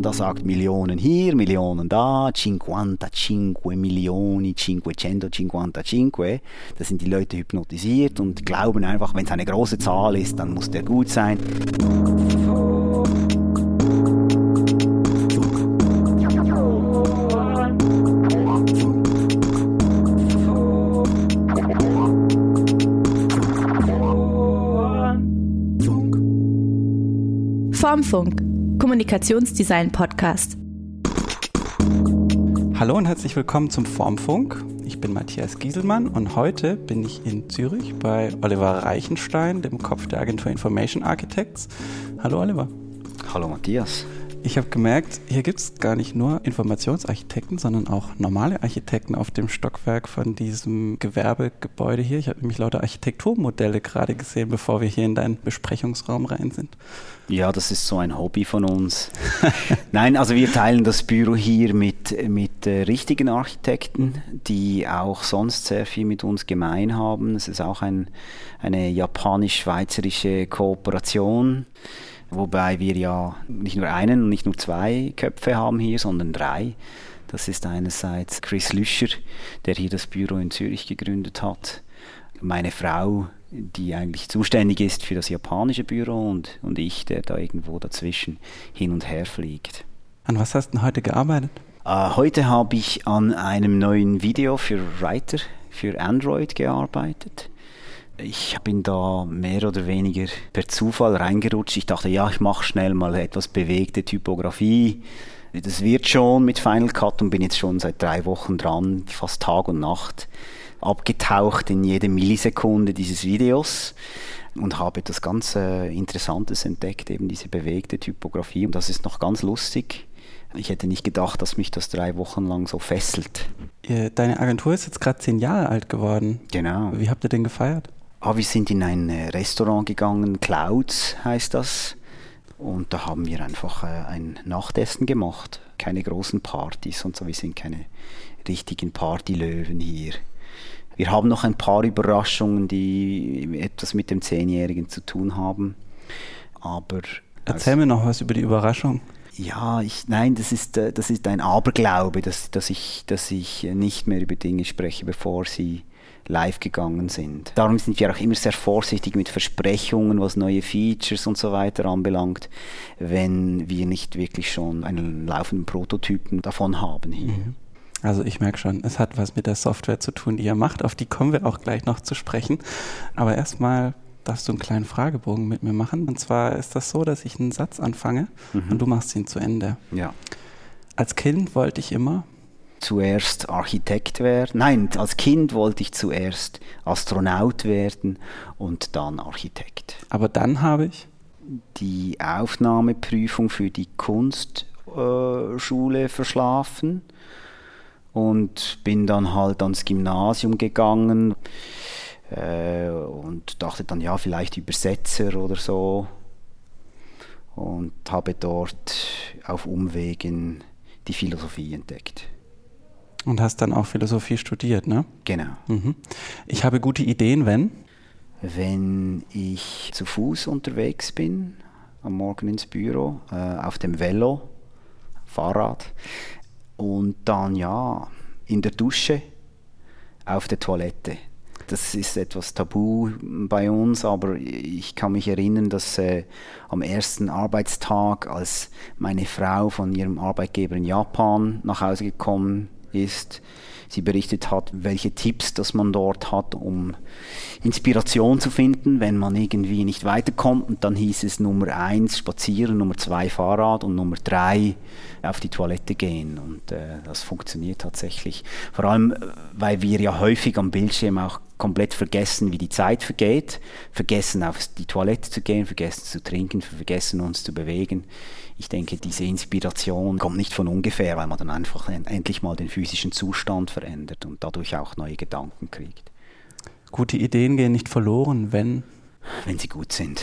man da sagt Millionen hier, Millionen da, 55 Milioni, 555, da sind die Leute hypnotisiert und glauben einfach, wenn es eine große Zahl ist, dann muss der gut sein. Formfunk, Kommunikationsdesign Podcast. Hallo und herzlich willkommen zum Formfunk. Ich bin Matthias Gieselmann und heute bin ich in Zürich bei Oliver Reichenstein, dem Kopf der Agentur Information Architects. Hallo Oliver. Hallo Matthias. Ich habe gemerkt, hier gibt es gar nicht nur Informationsarchitekten, sondern auch normale Architekten auf dem Stockwerk von diesem Gewerbegebäude hier. Ich habe nämlich lauter Architekturmodelle gerade gesehen, bevor wir hier in deinen Besprechungsraum rein sind. Ja, das ist so ein Hobby von uns. Nein, also wir teilen das Büro hier mit, mit äh, richtigen Architekten, die auch sonst sehr viel mit uns gemein haben. Es ist auch ein, eine japanisch-schweizerische Kooperation. Wobei wir ja nicht nur einen und nicht nur zwei Köpfe haben hier, sondern drei. Das ist einerseits Chris Lüscher, der hier das Büro in Zürich gegründet hat. Meine Frau, die eigentlich zuständig ist für das japanische Büro und, und ich, der da irgendwo dazwischen hin und her fliegt. An was hast du denn heute gearbeitet? Äh, heute habe ich an einem neuen Video für Writer für Android gearbeitet. Ich bin da mehr oder weniger per Zufall reingerutscht. Ich dachte, ja, ich mache schnell mal etwas bewegte Typografie. Das wird schon mit Final Cut und bin jetzt schon seit drei Wochen dran, fast Tag und Nacht, abgetaucht in jede Millisekunde dieses Videos und habe etwas ganz äh, Interessantes entdeckt, eben diese bewegte Typografie. Und das ist noch ganz lustig. Ich hätte nicht gedacht, dass mich das drei Wochen lang so fesselt. Deine Agentur ist jetzt gerade zehn Jahre alt geworden. Genau. Wie habt ihr den gefeiert? Ah, wir sind in ein äh, Restaurant gegangen, Clouds heißt das. Und da haben wir einfach äh, ein Nachtessen gemacht. Keine großen Partys und so. Wir sind keine richtigen Partylöwen hier. Wir haben noch ein paar Überraschungen, die etwas mit dem Zehnjährigen zu tun haben. Aber. Erzähl mir noch was über die Überraschung. Ja, ich, nein, das ist, äh, das ist ein Aberglaube, dass, dass, ich, dass ich nicht mehr über Dinge spreche, bevor sie live gegangen sind. Darum sind wir auch immer sehr vorsichtig mit Versprechungen, was neue Features und so weiter anbelangt, wenn wir nicht wirklich schon einen laufenden Prototypen davon haben hier. Mhm. Also ich merke schon, es hat was mit der Software zu tun, die ihr macht. Auf die kommen wir auch gleich noch zu sprechen. Aber erstmal darfst du einen kleinen Fragebogen mit mir machen. Und zwar ist das so, dass ich einen Satz anfange mhm. und du machst ihn zu Ende. Ja. Als Kind wollte ich immer zuerst Architekt werden. Nein, als Kind wollte ich zuerst Astronaut werden und dann Architekt. Aber dann habe ich die Aufnahmeprüfung für die Kunstschule verschlafen und bin dann halt ans Gymnasium gegangen äh, und dachte dann, ja, vielleicht Übersetzer oder so. Und habe dort auf Umwegen die Philosophie entdeckt. Und hast dann auch Philosophie studiert, ne? Genau. Mhm. Ich habe gute Ideen, wenn? Wenn ich zu Fuß unterwegs bin, am Morgen ins Büro, äh, auf dem Velo, Fahrrad und dann ja in der Dusche, auf der Toilette. Das ist etwas tabu bei uns, aber ich kann mich erinnern, dass äh, am ersten Arbeitstag, als meine Frau von ihrem Arbeitgeber in Japan nach Hause gekommen ist, sie berichtet hat, welche Tipps das man dort hat, um Inspiration zu finden, wenn man irgendwie nicht weiterkommt. Und dann hieß es Nummer eins spazieren, Nummer zwei Fahrrad und Nummer drei auf die Toilette gehen. Und äh, das funktioniert tatsächlich. Vor allem, weil wir ja häufig am Bildschirm auch komplett vergessen, wie die Zeit vergeht, vergessen auf die Toilette zu gehen, vergessen zu trinken, vergessen uns zu bewegen ich denke, diese Inspiration kommt nicht von ungefähr, weil man dann einfach endlich mal den physischen Zustand verändert und dadurch auch neue Gedanken kriegt. Gute Ideen gehen nicht verloren, wenn? Wenn sie gut sind.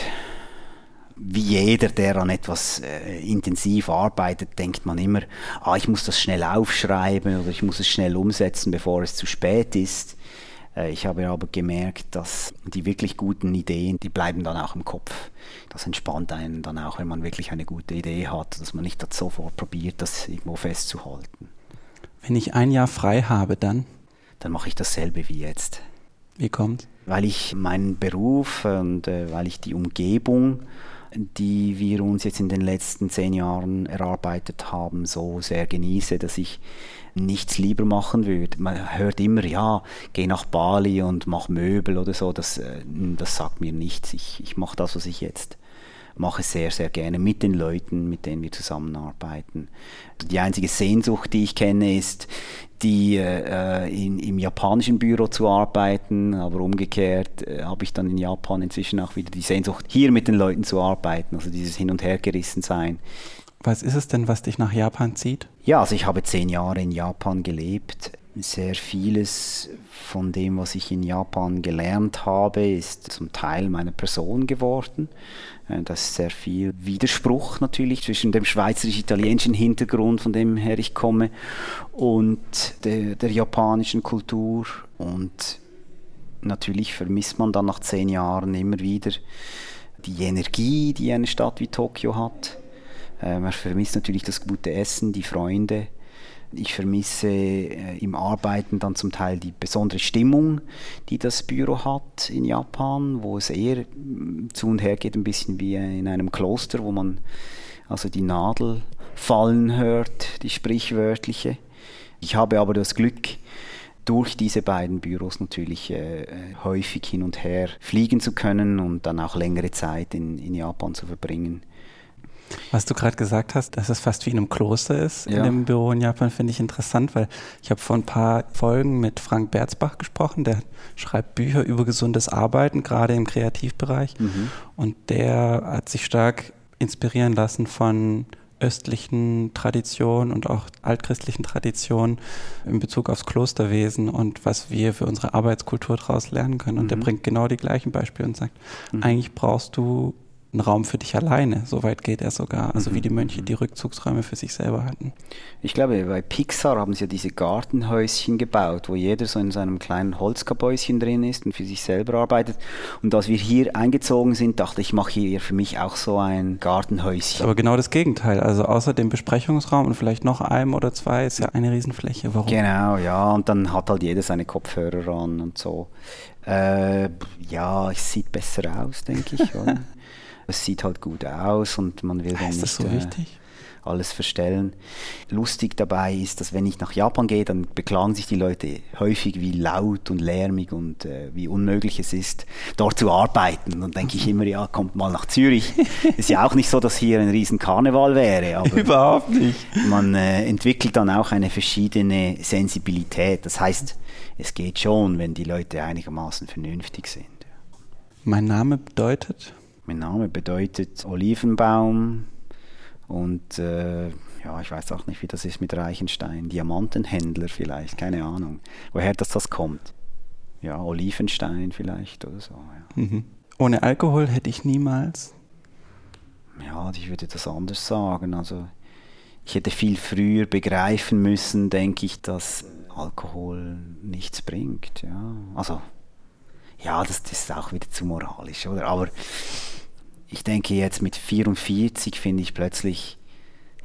Wie jeder, der an etwas äh, intensiv arbeitet, denkt man immer, ah, ich muss das schnell aufschreiben oder ich muss es schnell umsetzen, bevor es zu spät ist. Äh, ich habe aber gemerkt, dass die wirklich guten Ideen, die bleiben dann auch im Kopf. Das entspannt einen dann auch, wenn man wirklich eine gute Idee hat, dass man nicht das sofort probiert, das irgendwo festzuhalten. Wenn ich ein Jahr frei habe, dann? Dann mache ich dasselbe wie jetzt. Wie kommt? Weil ich meinen Beruf und äh, weil ich die Umgebung, die wir uns jetzt in den letzten zehn Jahren erarbeitet haben, so sehr genieße, dass ich nichts lieber machen würde. Man hört immer, ja, geh nach Bali und mach Möbel oder so. Das, äh, das sagt mir nichts. Ich, ich mache das, was ich jetzt mache sehr, sehr gerne mit den Leuten, mit denen wir zusammenarbeiten. Die einzige Sehnsucht, die ich kenne, ist, die äh, in, im japanischen Büro zu arbeiten, aber umgekehrt äh, habe ich dann in Japan inzwischen auch wieder die Sehnsucht, hier mit den Leuten zu arbeiten, also dieses Hin- und Hergerissen sein. Was ist es denn, was dich nach Japan zieht? Ja, also ich habe zehn Jahre in Japan gelebt. Sehr vieles von dem, was ich in Japan gelernt habe, ist zum Teil meiner Person geworden. Äh, das ist sehr viel Widerspruch natürlich zwischen dem schweizerisch-italienischen Hintergrund, von dem her ich komme, und der, der japanischen Kultur. Und natürlich vermisst man dann nach zehn Jahren immer wieder die Energie, die eine Stadt wie Tokio hat äh, man vermisst natürlich das gute Essen, die Freunde. Ich vermisse äh, im Arbeiten dann zum Teil die besondere Stimmung, die das Büro hat in Japan, wo es eher mm, zu und her geht, ein bisschen wie in einem Kloster, wo man also die Nadel fallen hört, die sprichwörtliche. Ich habe aber das Glück, durch diese beiden Büros natürlich äh, äh häufig hin und her fliegen zu können und dann auch längere Zeit in, in Japan zu verbringen. Was du gerade gesagt hast, dass es fast wie in einem Kloster ist ja. in dem Büro in Japan, finde ich interessant, weil ich habe vor ein paar Folgen mit Frank Berzbach gesprochen, der schreibt Bücher über gesundes Arbeiten, gerade im Kreativbereich. Mhm. Und der hat sich stark inspirieren lassen von östlichen Traditionen und auch altchristlichen Traditionen in Bezug aufs Klosterwesen und was wir für unsere Arbeitskultur daraus lernen können. Und mhm. der bringt genau die gleichen Beispiele und sagt, mhm. eigentlich brauchst du ein Raum für dich alleine. So weit geht er sogar. Also wie die Mönche die Rückzugsräume für sich selber hatten. Ich glaube, bei Pixar haben sie ja diese Gartenhäuschen gebaut, wo jeder so in seinem kleinen Holzkabäuschen drin ist und für sich selber arbeitet. Und als wir hier eingezogen sind, dachte ich, ich mache hier für mich auch so ein Gartenhäuschen. Aber genau das Gegenteil. Also außer dem Besprechungsraum und vielleicht noch einem oder zwei ist ja eine Riesenfläche. Warum? Genau, ja. Und dann hat halt jeder seine Kopfhörer an und so. Äh, ja, es sieht besser aus, denke ich. es sieht halt gut aus und man will dann ist nicht so äh, alles verstellen. Lustig dabei ist, dass wenn ich nach Japan gehe, dann beklagen sich die Leute häufig, wie laut und lärmig und äh, wie unmöglich es ist, dort zu arbeiten. Dann denke ich immer, ja, kommt mal nach Zürich. ist ja auch nicht so, dass hier ein riesen Karneval wäre. Überhaupt nicht. Man äh, entwickelt dann auch eine verschiedene Sensibilität. Das heißt, es geht schon, wenn die Leute einigermaßen vernünftig sind. Mein Name bedeutet? Mein Name bedeutet Olivenbaum und äh, ja, ich weiß auch nicht, wie das ist mit Reichenstein. Diamantenhändler vielleicht, keine Ahnung. Woher das, das kommt. Ja, Olivenstein vielleicht oder so. Ja. Mhm. Ohne Alkohol hätte ich niemals. Ja, ich würde das anders sagen. Also ich hätte viel früher begreifen müssen, denke ich, dass Alkohol nichts bringt. Ja, also ja, das, das ist auch wieder zu moralisch, oder? Aber ich denke jetzt mit 44 finde ich plötzlich,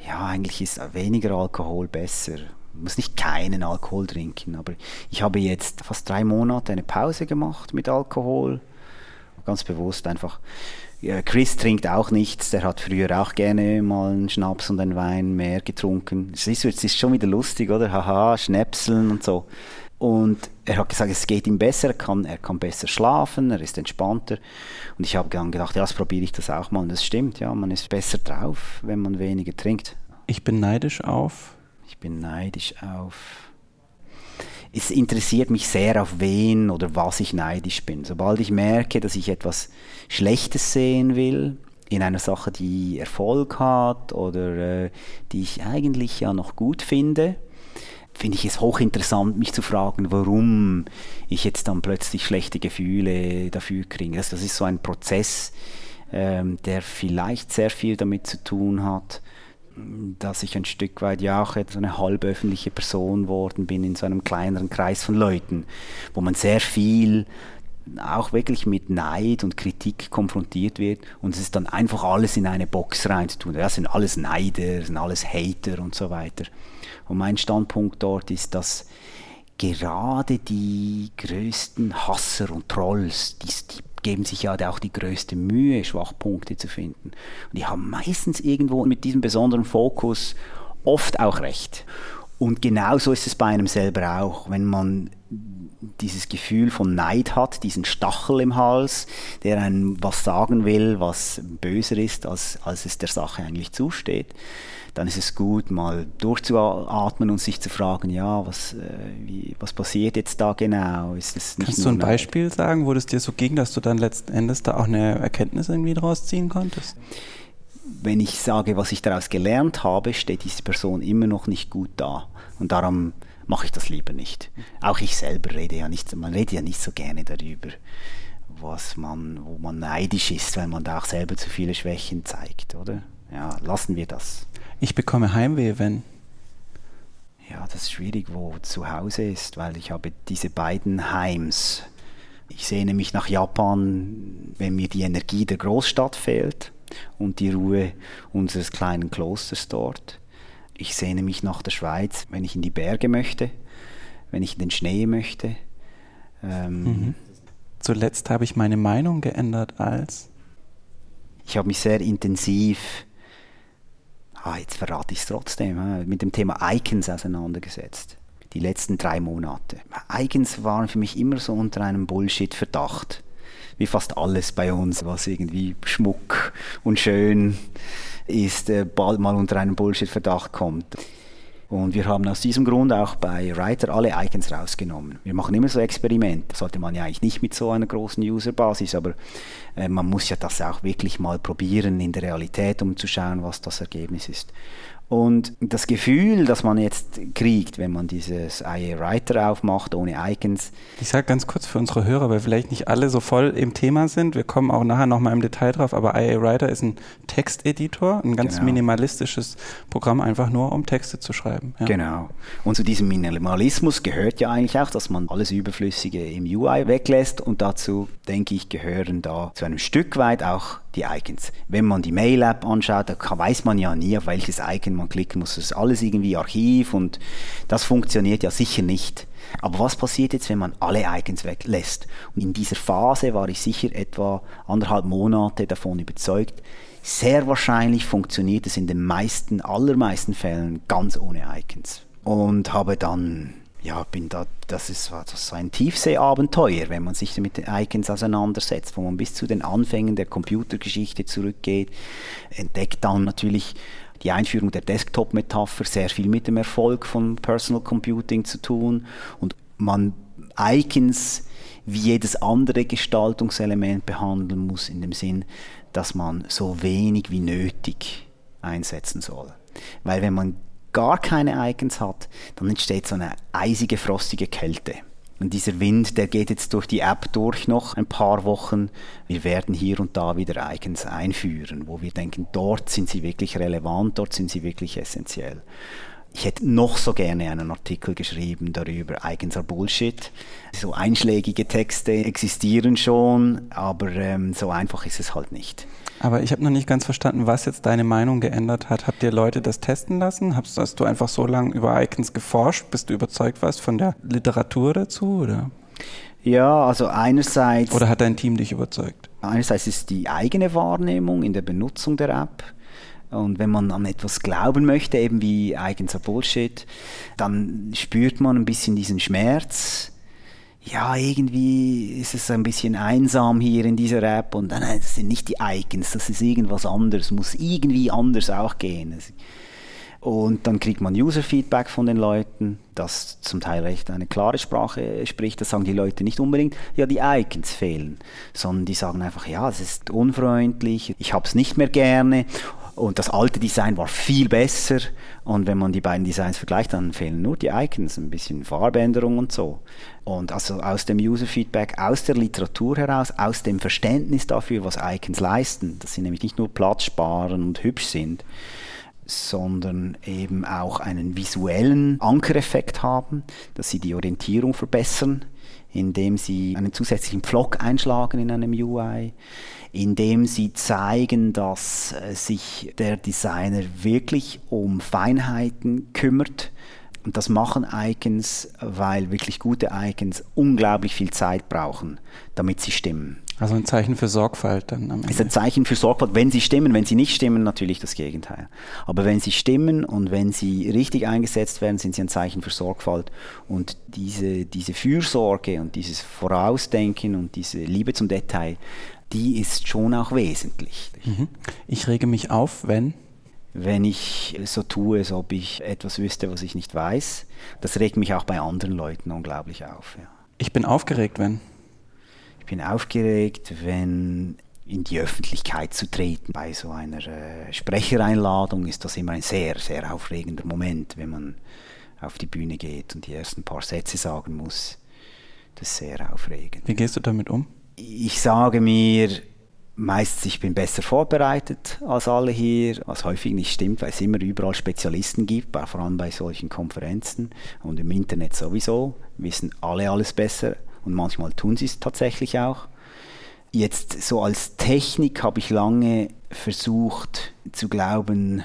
ja, eigentlich ist weniger Alkohol besser. Man muss nicht keinen Alkohol trinken, aber ich habe jetzt fast drei Monate eine Pause gemacht mit Alkohol. Ganz bewusst einfach. Chris trinkt auch nichts, der hat früher auch gerne mal einen Schnaps und einen Wein mehr getrunken. Es ist, es ist schon wieder lustig, oder? Haha, Schnäpseln und so. Und er hat gesagt, es geht ihm besser, er kann, er kann besser schlafen, er ist entspannter. Und ich habe dann gedacht, ja, das probiere ich das auch mal. Und das stimmt, ja, man ist besser drauf, wenn man weniger trinkt. Ich bin neidisch auf. Ich bin neidisch auf. Es interessiert mich sehr, auf wen oder was ich neidisch bin. Sobald ich merke, dass ich etwas Schlechtes sehen will, in einer Sache, die Erfolg hat oder äh, die ich eigentlich ja noch gut finde, finde ich es hochinteressant, mich zu fragen, warum ich jetzt dann plötzlich schlechte Gefühle dafür kriege. Das, das ist so ein Prozess, ähm, der vielleicht sehr viel damit zu tun hat, dass ich ein Stück weit ja auch so eine halböffentliche Person worden bin in so einem kleineren Kreis von Leuten, wo man sehr viel auch wirklich mit Neid und Kritik konfrontiert wird und es ist dann einfach alles in eine Box reinzutun. Das sind alles Neider, sind alles Hater und so weiter. Und mein Standpunkt dort ist, dass gerade die größten Hasser und Trolls, die, die geben sich ja auch die größte Mühe, Schwachpunkte zu finden. Und die haben meistens irgendwo mit diesem besonderen Fokus oft auch recht. Und genauso ist es bei einem selber auch, wenn man dieses Gefühl von Neid hat, diesen Stachel im Hals, der einem was sagen will, was böser ist, als, als es der Sache eigentlich zusteht, dann ist es gut, mal durchzuatmen und sich zu fragen, ja, was, äh, wie, was passiert jetzt da genau? Kannst du ein Beispiel sagen, wo es dir so ging, dass du dann letzten Endes da auch eine Erkenntnis irgendwie draus ziehen konntest? Wenn ich sage, was ich daraus gelernt habe, steht diese Person immer noch nicht gut da. Und darum mache ich das lieber nicht. Auch ich selber rede ja nicht, man redet ja nicht so gerne darüber, was man, wo man neidisch ist, weil man da auch selber zu viele Schwächen zeigt, oder? Ja, lassen wir das. Ich bekomme Heimweh, wenn. Ja, das ist schwierig, wo zu Hause ist, weil ich habe diese beiden Heims. Ich sehne mich nach Japan, wenn mir die Energie der Großstadt fehlt und die Ruhe unseres kleinen Klosters dort. Ich sehne mich nach der Schweiz, wenn ich in die Berge möchte, wenn ich in den Schnee möchte. Ähm, mhm. Zuletzt habe ich meine Meinung geändert als. Ich habe mich sehr intensiv, ah, jetzt verrate ich es trotzdem, mit dem Thema Icons auseinandergesetzt. Die letzten drei Monate. Icons waren für mich immer so unter einem Bullshit-Verdacht. Wie fast alles bei uns, was irgendwie Schmuck und schön ist, äh, bald mal unter einen Bullshit-Verdacht kommt. Und wir haben aus diesem Grund auch bei Writer alle Icons rausgenommen. Wir machen immer so Experimente. Das sollte man ja eigentlich nicht mit so einer großen Userbasis, aber äh, man muss ja das auch wirklich mal probieren in der Realität, um zu schauen, was das Ergebnis ist. Und das Gefühl, das man jetzt kriegt, wenn man dieses IA Writer aufmacht, ohne Icons. Ich sage ganz kurz für unsere Hörer, weil vielleicht nicht alle so voll im Thema sind. Wir kommen auch nachher nochmal im Detail drauf, aber IA Writer ist ein Texteditor, ein ganz genau. minimalistisches Programm, einfach nur um Texte zu schreiben. Ja. Genau. Und zu diesem Minimalismus gehört ja eigentlich auch, dass man alles Überflüssige im UI weglässt und dazu, denke ich, gehören da zu einem Stück weit auch die Icons. Wenn man die Mail-App anschaut, da weiß man ja nie, auf welches Icon man klicken muss. Das ist alles irgendwie Archiv und das funktioniert ja sicher nicht. Aber was passiert jetzt, wenn man alle Icons weglässt? Und in dieser Phase war ich sicher etwa anderthalb Monate davon überzeugt, sehr wahrscheinlich funktioniert es in den meisten, allermeisten Fällen ganz ohne Icons. Und habe dann ja, bin da, das ist, so ein Tiefseeabenteuer, wenn man sich mit den Icons auseinandersetzt, wo man bis zu den Anfängen der Computergeschichte zurückgeht, entdeckt dann natürlich die Einführung der Desktop-Metapher sehr viel mit dem Erfolg von Personal Computing zu tun und man Icons wie jedes andere Gestaltungselement behandeln muss, in dem Sinn, dass man so wenig wie nötig einsetzen soll. Weil wenn man gar keine Icons hat, dann entsteht so eine eisige, frostige Kälte. Und dieser Wind, der geht jetzt durch die App durch noch ein paar Wochen. Wir werden hier und da wieder Icons einführen, wo wir denken, dort sind sie wirklich relevant, dort sind sie wirklich essentiell. Ich hätte noch so gerne einen Artikel geschrieben darüber, Icons are Bullshit. So einschlägige Texte existieren schon, aber ähm, so einfach ist es halt nicht. Aber ich habe noch nicht ganz verstanden, was jetzt deine Meinung geändert hat. Habt ihr Leute das testen lassen? Hast, hast du einfach so lange über Icons geforscht, bis du überzeugt warst von der Literatur dazu? Oder? Ja, also einerseits. Oder hat dein Team dich überzeugt? Einerseits ist die eigene Wahrnehmung in der Benutzung der App. Und wenn man an etwas glauben möchte, eben wie eigener Bullshit, dann spürt man ein bisschen diesen Schmerz ja, irgendwie ist es ein bisschen einsam hier in dieser App und nein, das sind nicht die Icons, das ist irgendwas anderes, muss irgendwie anders auch gehen. Und dann kriegt man User-Feedback von den Leuten, das zum Teil recht eine klare Sprache spricht. Das sagen die Leute nicht unbedingt, ja, die Icons fehlen, sondern die sagen einfach, ja, es ist unfreundlich, ich habe es nicht mehr gerne. Und das alte Design war viel besser. Und wenn man die beiden Designs vergleicht, dann fehlen nur die Icons, ein bisschen Farbänderung und so. Und also aus dem User-Feedback, aus der Literatur heraus, aus dem Verständnis dafür, was Icons leisten, dass sie nämlich nicht nur Platz sparen und hübsch sind, sondern eben auch einen visuellen Ankereffekt haben, dass sie die Orientierung verbessern, indem sie einen zusätzlichen Pflock einschlagen in einem UI, indem sie zeigen, dass äh, sich der Designer wirklich um Feinheiten kümmert. Und das machen Icons, weil wirklich gute Icons unglaublich viel Zeit brauchen, damit sie stimmen. Also ein Zeichen für Sorgfalt dann am Ende. ist ein Zeichen für Sorgfalt, wenn sie stimmen. Wenn sie nicht stimmen, natürlich das Gegenteil. Aber wenn sie stimmen und wenn sie richtig eingesetzt werden, sind sie ein Zeichen für Sorgfalt. Und diese, diese Fürsorge und dieses Vorausdenken und diese Liebe zum Detail, die ist schon auch wesentlich. Mhm. Ich rege mich auf, wenn? Wenn ich so tue, als ob ich etwas wüsste, was ich nicht weiß. Das regt mich auch bei anderen Leuten unglaublich auf. Ja. Ich bin aufgeregt, wenn? Ich bin aufgeregt, wenn in die Öffentlichkeit zu treten. Bei so einer äh, Sprechereinladung ist das immer ein sehr, sehr aufregender Moment, wenn man auf die Bühne geht und die ersten paar Sätze sagen muss. Das ist sehr aufregend. Wie gehst du damit um? ich sage mir meistens, ich bin besser vorbereitet als alle hier, was häufig nicht stimmt, weil es immer überall Spezialisten gibt, vor allem bei solchen Konferenzen und im Internet sowieso, wissen alle alles besser und manchmal tun sie es tatsächlich auch. Jetzt so als Technik habe ich lange versucht zu glauben,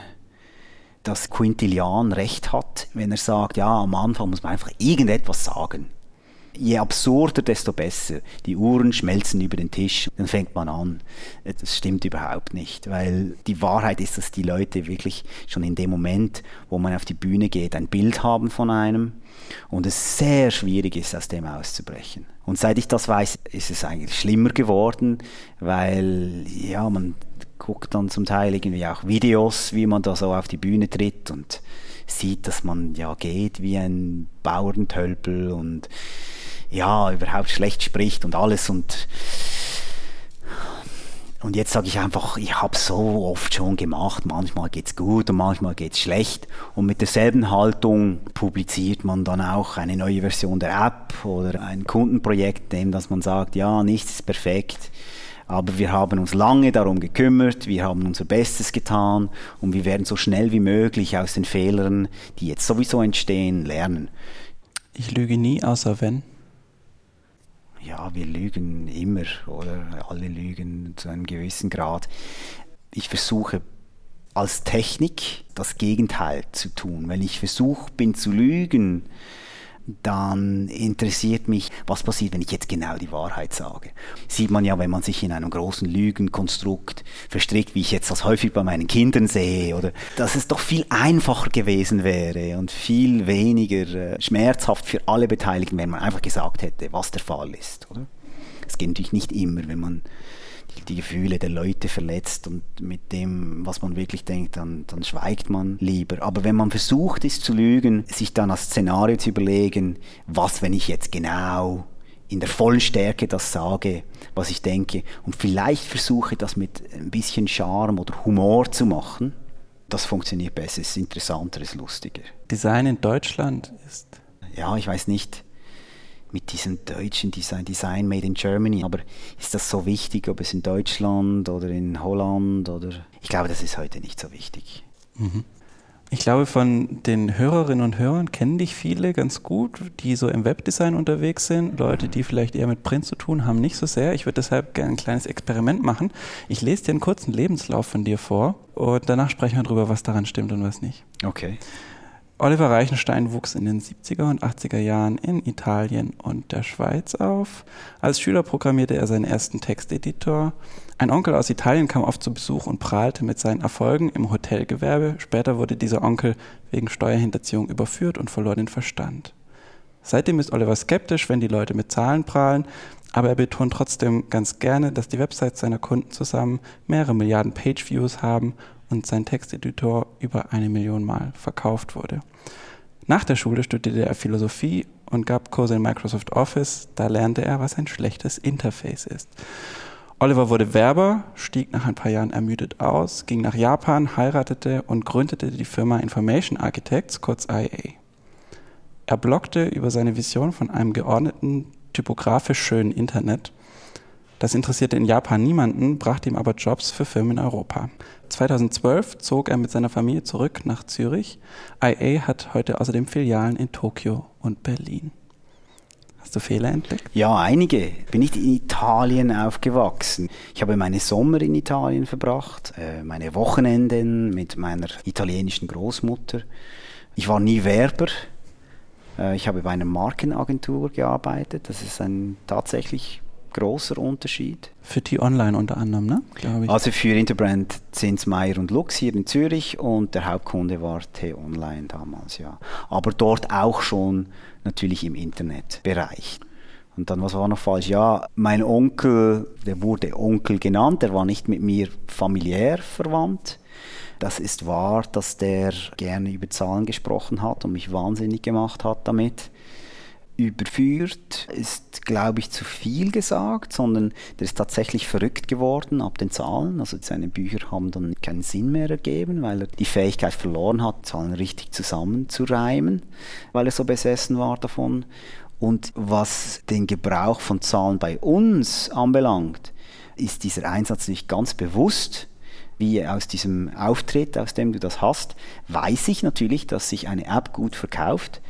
dass Quintilian recht hat, wenn er sagt, ja, am Anfang muss man einfach irgendetwas sagen je absurder, desto besser. Die Uhren schmelzen über den Tisch, dann fängt man an. Das stimmt überhaupt nicht, weil die Wahrheit ist, dass die Leute wirklich schon in dem Moment, wo man auf die Bühne geht, ein Bild haben von einem und es sehr schwierig ist, aus dem auszubrechen. Und seit ich das weiß, ist es eigentlich schlimmer geworden, weil ja, man guckt dann zum Teil irgendwie auch Videos, wie man da so auf die Bühne tritt und sieht, dass man ja geht wie ein Bauerntölpel und ja, überhaupt schlecht spricht und alles und und jetzt sage ich einfach, ich habe so oft schon gemacht, manchmal geht's gut und manchmal geht's schlecht. Und mit derselben Haltung publiziert man dann auch eine neue Version der App oder ein Kundenprojekt, dem dass man sagt, ja, nichts ist perfekt, aber wir haben uns lange darum gekümmert, wir haben unser Bestes getan und wir werden so schnell wie möglich aus den Fehlern, die jetzt sowieso entstehen, lernen. Ich lüge nie, außer wenn ja, wir lügen immer, oder? Alle lügen zu einem gewissen Grad. Ich versuche als Technik das Gegenteil zu tun. Wenn ich versuche bin zu lügen, dann interessiert mich, was passiert, wenn ich jetzt genau die Wahrheit sage. Sieht man ja, wenn man sich in einem großen Lügenkonstrukt verstrickt, wie ich jetzt das häufig bei meinen Kindern sehe, oder dass es doch viel einfacher gewesen wäre und viel weniger äh, schmerzhaft für alle Beteiligten, wenn man einfach gesagt hätte, was der Fall ist. Oder? Es geht natürlich nicht immer, wenn man die Gefühle der Leute verletzt und mit dem, was man wirklich denkt, dann, dann schweigt man lieber. Aber wenn man versucht ist zu lügen, sich dann als Szenario zu überlegen, was, wenn ich jetzt genau in der vollen Stärke das sage, was ich denke, und vielleicht versuche das mit ein bisschen Charme oder Humor zu machen, das funktioniert besser, ist interessanter, ist lustiger. Design in Deutschland ist. Ja, ich weiß nicht mit diesem deutschen Design, Design Made in Germany. Aber ist das so wichtig, ob es in Deutschland oder in Holland oder... Ich glaube, das ist heute nicht so wichtig. Mhm. Ich glaube, von den Hörerinnen und Hörern kennen dich viele ganz gut, die so im Webdesign unterwegs sind. Leute, die vielleicht eher mit Print zu tun haben, nicht so sehr. Ich würde deshalb gerne ein kleines Experiment machen. Ich lese dir einen kurzen Lebenslauf von dir vor und danach sprechen wir darüber, was daran stimmt und was nicht. Okay. Oliver Reichenstein wuchs in den 70er und 80er Jahren in Italien und der Schweiz auf. Als Schüler programmierte er seinen ersten Texteditor. Ein Onkel aus Italien kam oft zu Besuch und prahlte mit seinen Erfolgen im Hotelgewerbe. Später wurde dieser Onkel wegen Steuerhinterziehung überführt und verlor den Verstand. Seitdem ist Oliver skeptisch, wenn die Leute mit Zahlen prahlen, aber er betont trotzdem ganz gerne, dass die Websites seiner Kunden zusammen mehrere Milliarden Pageviews haben und sein Texteditor über eine Million Mal verkauft wurde. Nach der Schule studierte er Philosophie und gab Kurse in Microsoft Office. Da lernte er, was ein schlechtes Interface ist. Oliver wurde Werber, stieg nach ein paar Jahren ermüdet aus, ging nach Japan, heiratete und gründete die Firma Information Architects, kurz IA. Er bloggte über seine Vision von einem geordneten, typografisch schönen Internet Das interessierte in Japan niemanden, brachte ihm aber Jobs für Firmen in Europa. 2012 zog er mit seiner Familie zurück nach Zürich. IA hat heute außerdem Filialen in Tokio und Berlin. Hast du Fehler entdeckt? Ja, einige. Bin nicht in Italien aufgewachsen. Ich habe meine Sommer in Italien verbracht, äh, meine Wochenenden mit meiner italienischen Großmutter. Ich war nie Werber. Äh, ich habe bei einer Markenagentur gearbeitet. Das ist ein tatsächlich großer Unterschied. Für die Online unter anderem, ne? ich. Also für Interbrand sind es Meyer und Lux hier in Zürich und der Hauptkunde war T-Online damals, ja. Aber dort auch schon natürlich im Internetbereich. Und dann, was war noch falsch? Ja, mein Onkel, der wurde Onkel genannt, der war nicht mit mir familiär verwandt. Das ist wahr, dass der gerne über Zahlen gesprochen hat und mich wahnsinnig gemacht hat damit überführt, ist, glaube ich, zu viel gesagt, sondern der ist tatsächlich verrückt geworden ab den Zahlen. Also seine Bücher haben dann keinen Sinn mehr ergeben, weil er die Fähigkeit verloren hat, Zahlen richtig zusammenzureimen, weil er so besessen war davon. Und was den Gebrauch von Zahlen bei uns anbelangt, ist dieser Einsatz nicht ganz bewusst wie aus diesem Auftritt, aus dem du das hast, weiß ich natürlich, dass sich eine App gut verkauft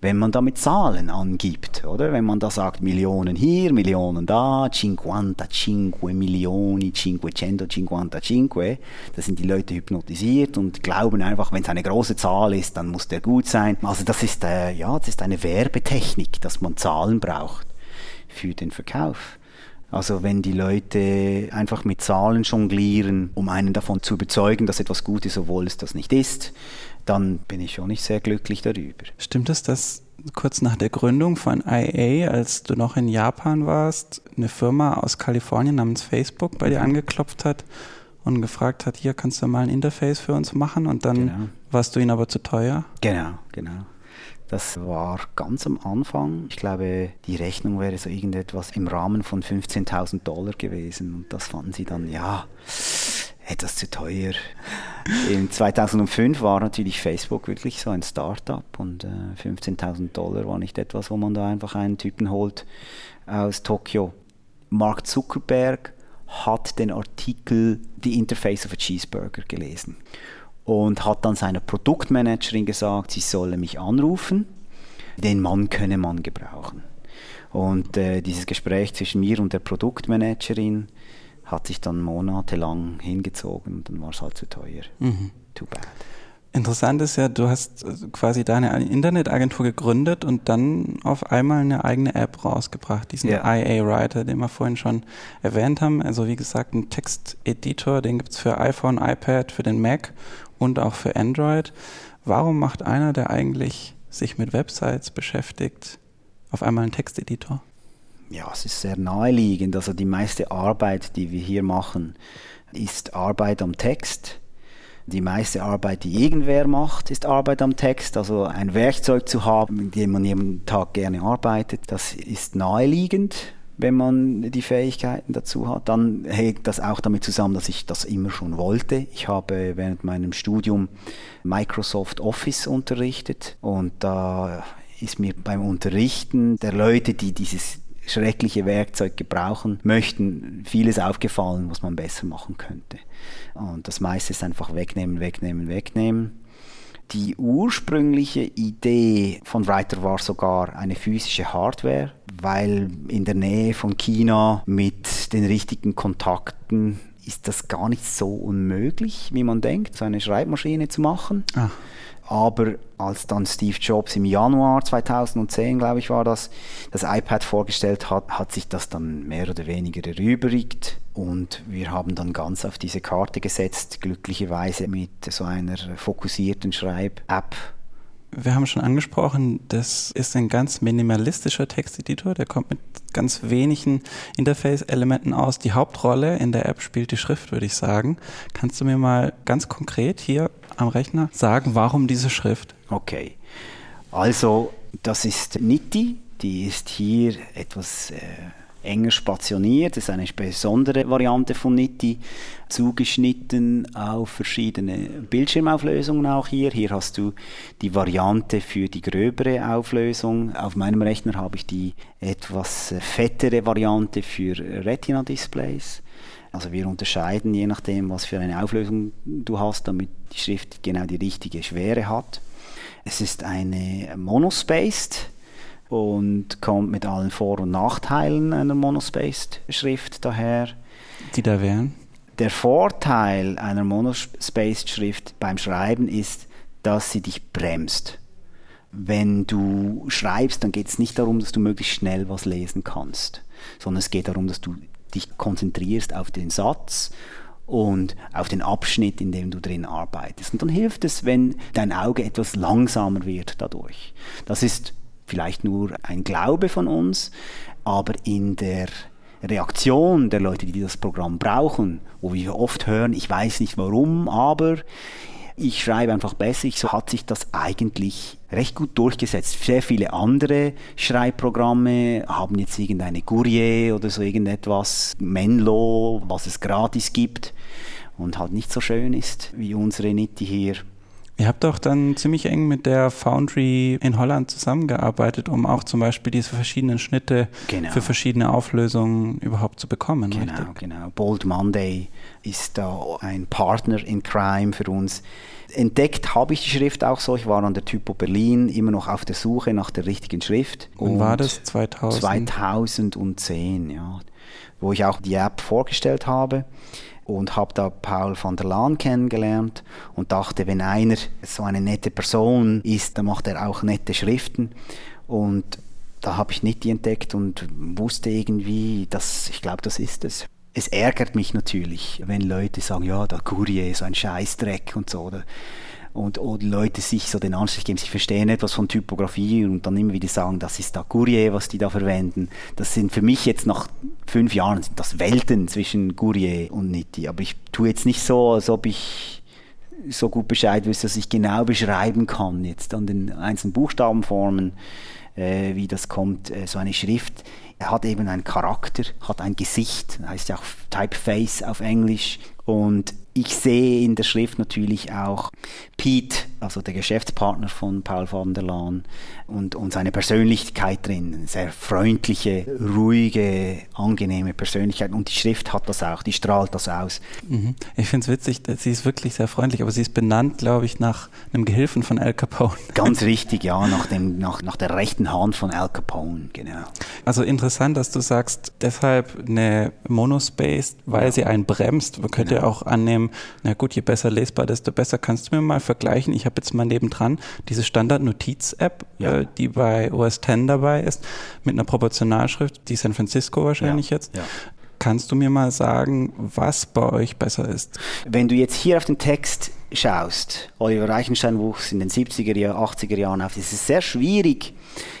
wenn man damit Zahlen angibt, oder? Wenn man da sagt, Millionen hier, Millionen da, 55 Millionen, 555, da sind die Leute hypnotisiert und glauben einfach, wenn es eine große Zahl ist, dann muss der gut sein. Also das ist, äh, ja, das ist eine Werbetechnik, dass man Zahlen braucht für den Verkauf. Also wenn die Leute einfach mit Zahlen jonglieren, um einen davon zu überzeugen, dass etwas gut ist, obwohl es das nicht ist, dann bin ich schon nicht sehr glücklich darüber. Stimmt es, dass kurz nach der Gründung von IA, als du noch in Japan warst, eine Firma aus Kalifornien namens Facebook bei dir angeklopft hat und gefragt hat, hier kannst du mal ein Interface für uns machen und dann genau. warst du ihnen aber zu teuer? Genau, genau. Das war ganz am Anfang. Ich glaube, die Rechnung wäre so irgendetwas im Rahmen von 15.000 Dollar gewesen. Und das fanden sie dann, ja, etwas zu teuer. In 2005 war natürlich Facebook wirklich so ein Startup und äh, 15.000 Dollar war nicht etwas, wo man da einfach einen Typen holt aus Tokio. Mark Zuckerberg hat den Artikel The Interface of a Cheeseburger gelesen und hat dann seiner Produktmanagerin gesagt, sie solle mich anrufen. Den Mann könne man gebrauchen. Und äh, dieses Gespräch zwischen mir und der Produktmanagerin hat sich dann monatelang hingezogen und dann war es halt zu teuer. Mhm. Too bad. Interessant ist ja, du hast äh, quasi deine Internetagentur gegründet und dann auf einmal eine eigene App rausgebracht, diesen yeah. IA Writer, den wir vorhin schon erwähnt haben. Also wie gesagt, ein Texteditor, den gibt es für iPhone, iPad, für den Mac und auch für Android. Warum macht einer, der eigentlich sich mit Websites beschäftigt, auf einmal einen Texteditor? Ja, es ist sehr naheliegend. Also die meiste Arbeit, die wir hier machen, ist Arbeit am Text. Die meiste Arbeit, die irgendwer macht, ist Arbeit am Text. Also ein Werkzeug zu haben, mit dem man jeden Tag gerne arbeitet, das ist naheliegend wenn man die Fähigkeiten dazu hat. Dann hängt das auch damit zusammen, dass ich das immer schon wollte. Ich habe während meinem Studium Microsoft Office unterrichtet und da ist mir beim Unterrichten der Leute, die dieses schreckliche Werkzeug gebrauchen möchten, vieles aufgefallen, was man besser machen könnte. Und das meiste ist einfach wegnehmen, wegnehmen, wegnehmen. Die ursprüngliche Idee von Writer war sogar eine physische Hardware, weil in der Nähe von China mit den richtigen Kontakten ist das gar nicht so unmöglich, wie man denkt, so eine Schreibmaschine zu machen. Ach. Aber als dann Steve Jobs im Januar 2010, glaube ich, war das, das iPad vorgestellt hat, hat sich das dann mehr oder weniger erübrigt. Und wir haben dann ganz auf diese Karte gesetzt, glücklicherweise mit so einer fokussierten Schreib-App wir haben schon angesprochen, das ist ein ganz minimalistischer Texteditor, der kommt mit ganz wenigen Interface-Elementen aus. Die Hauptrolle in der App spielt die Schrift, würde ich sagen. Kannst du mir mal ganz konkret hier am Rechner sagen, warum diese Schrift? Okay, also das ist Nitti, die ist hier etwas äh, enger spationiert. Das ist eine besondere Variante von Nitti, zugeschnitten auf verschiedene Bildschirmauflösungen auch hier. Hier hast du die Variante für die gröbere Auflösung. Auf meinem Rechner habe ich die etwas fettere Variante für Retina-Displays. Also wir unterscheiden je nachdem, was für eine Auflösung du hast, damit die Schrift genau die richtige Schwere hat. Es ist eine monospaced und kommt mit allen Vor- und Nachteilen einer monospaced Schrift daher. Die da wären? Der Vorteil einer monospaced Schrift beim Schreiben ist, dass sie dich bremst. Wenn du schreibst, dann geht es nicht darum, dass du möglichst schnell was lesen kannst, sondern es geht darum, dass du dich konzentrierst auf den Satz und auf den Abschnitt, in dem du drin arbeitest. Und dann hilft es, wenn dein Auge etwas langsamer wird dadurch. Das ist vielleicht nur ein Glaube von uns, aber in der Reaktion der Leute, die das Programm brauchen, wo wir oft hören, ich weiß nicht warum, aber ich schreibe einfach besser, so hat sich das eigentlich recht gut durchgesetzt. Sehr viele andere Schreibprogramme haben jetzt irgendeine Courier oder so irgendetwas, Menlo, was es gratis gibt und halt nicht so schön ist wie unsere Nitti hier. Ihr habt doch dann ziemlich eng mit der Foundry in Holland zusammengearbeitet, um auch zum Beispiel diese verschiedenen Schnitte genau. für verschiedene Auflösungen überhaupt zu bekommen. Genau, richtig? genau. Bold Monday ist da ein Partner in Crime für uns. Entdeckt habe ich die Schrift auch so. Ich war an der Typo Berlin immer noch auf der Suche nach der richtigen Schrift. Und war das 2000? 2010, ja. Wo ich auch die App vorgestellt habe und habe da Paul van der Laan kennengelernt und dachte, wenn einer so eine nette Person ist, dann macht er auch nette Schriften und da habe ich nicht entdeckt und wusste irgendwie, dass ich glaube, das ist es. Es ärgert mich natürlich, wenn Leute sagen, ja, der Courier ist ein Scheißdreck und so. Oder und, und Leute sich so den Anstrich geben, sie verstehen etwas von Typografie und dann immer wieder sagen, das ist da Courier, was die da verwenden. Das sind für mich jetzt nach fünf Jahren sind das Welten zwischen Courier und Nitti. Aber ich tue jetzt nicht so, als ob ich so gut Bescheid wüsste, dass ich genau beschreiben kann jetzt an den einzelnen Buchstabenformen, äh, wie das kommt. Äh, so eine Schrift hat eben einen Charakter, hat ein Gesicht, heißt ja auch Typeface auf Englisch und ich sehe in der Schrift natürlich auch Pete, also der Geschäftspartner von Paul van der Laan, und, und seine Persönlichkeit drin. Eine sehr freundliche, ruhige, angenehme Persönlichkeit. Und die Schrift hat das auch, die strahlt das aus. Mhm. Ich finde es witzig, sie ist wirklich sehr freundlich, aber sie ist benannt, glaube ich, nach einem Gehilfen von Al Capone. Ganz richtig, ja, nach, dem, nach, nach der rechten Hand von Al Capone, genau. Also interessant, dass du sagst, deshalb eine Monospace, weil ja. sie einen bremst. Man könnte genau. auch annehmen, na gut, je besser lesbar, desto besser. Kannst du mir mal vergleichen? Ich habe jetzt mal nebendran diese Standard-Notiz-App, ja. äh, die bei OS X dabei ist, mit einer Proportionalschrift, die San Francisco wahrscheinlich ja. jetzt. Ja. Kannst du mir mal sagen, was bei euch besser ist? Wenn du jetzt hier auf den Text schaust, Oliver Reichenstein wuchs in den 70er Jahren, 80er Jahren auf, ist es sehr schwierig,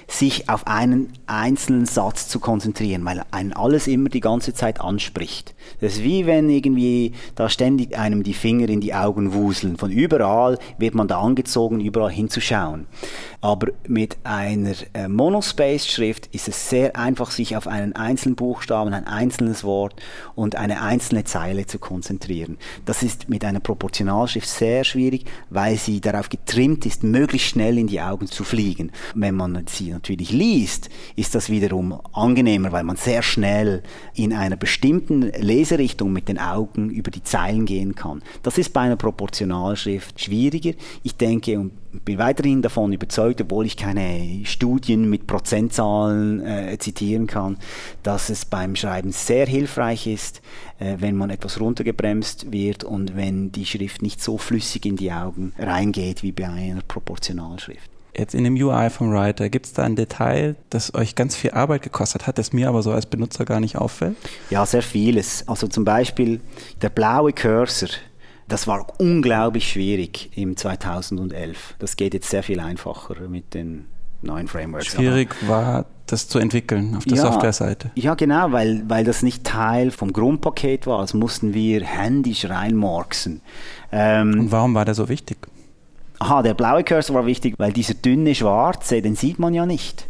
sich auf einen einzelnen Satz zu konzentrieren, weil einen alles immer die ganze Zeit anspricht. Das ist wie wenn irgendwie da ständig einem die Finger in die Augen wuseln. Von überall wird man da angezogen, überall hinzuschauen. Aber mit einer äh, Monospace-Schrift ist es sehr einfach, sich auf einen einzelnen Buchstaben, ein einzelnes Wort und eine einzelne Zeile zu konzentrieren. Das ist mit einer Proportionalschrift sehr schwierig, weil sie darauf getrimmt ist, möglichst schnell in die Augen zu fliegen. Wenn man sie natürlich liest, ist das wiederum angenehmer, weil man sehr schnell in einer bestimmten Leserichtung mit den Augen über die Zeilen gehen kann. Das ist bei einer Proportionalschrift schwieriger. Ich denke und bin weiterhin davon überzeugt, obwohl ich keine Studien mit Prozentzahlen äh, zitieren kann, dass es beim Schreiben sehr hilfreich ist, äh, wenn man etwas runtergebremst wird und wenn die Schrift nicht so flüssig in die Augen reingeht wie bei einer Proportionalschrift. Jetzt in dem UI vom Writer, gibt es da ein Detail, das euch ganz viel Arbeit gekostet hat, das mir aber so als Benutzer gar nicht auffällt? Ja, sehr vieles. Also zum Beispiel der blaue Cursor, das war unglaublich schwierig im 2011. Das geht jetzt sehr viel einfacher mit den neuen Frameworks. Schwierig war das zu entwickeln auf der ja, Softwareseite. Ja, genau, weil, weil das nicht Teil vom Grundpaket war. Das mussten wir händisch reinmorksen. Ähm, Und warum war der so wichtig? Aha, der blaue Cursor war wichtig, weil dieser dünne schwarze, den sieht man ja nicht.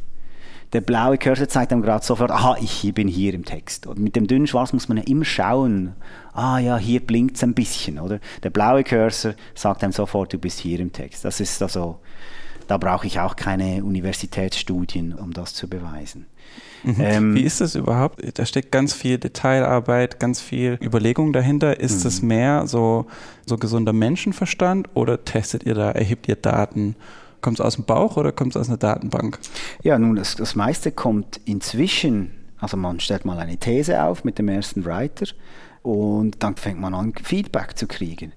Der blaue Cursor zeigt einem gerade sofort, aha, ich bin hier im Text. Und mit dem dünnen Schwarz muss man ja immer schauen, ah ja, hier blinkt es ein bisschen, oder? Der blaue Cursor sagt einem sofort, du bist hier im Text. Das ist also, da brauche ich auch keine Universitätsstudien, um das zu beweisen. Mhm. Ähm, Wie ist das überhaupt? Da steckt ganz viel Detailarbeit, ganz viel Überlegung dahinter. Ist das mhm. mehr so, so gesunder Menschenverstand oder testet ihr da, erhebt ihr Daten? Kommt es aus dem Bauch oder kommt es aus einer Datenbank? Ja, nun, das, das meiste kommt inzwischen, also man stellt mal eine These auf mit dem ersten Writer und dann fängt man an, Feedback zu kriegen.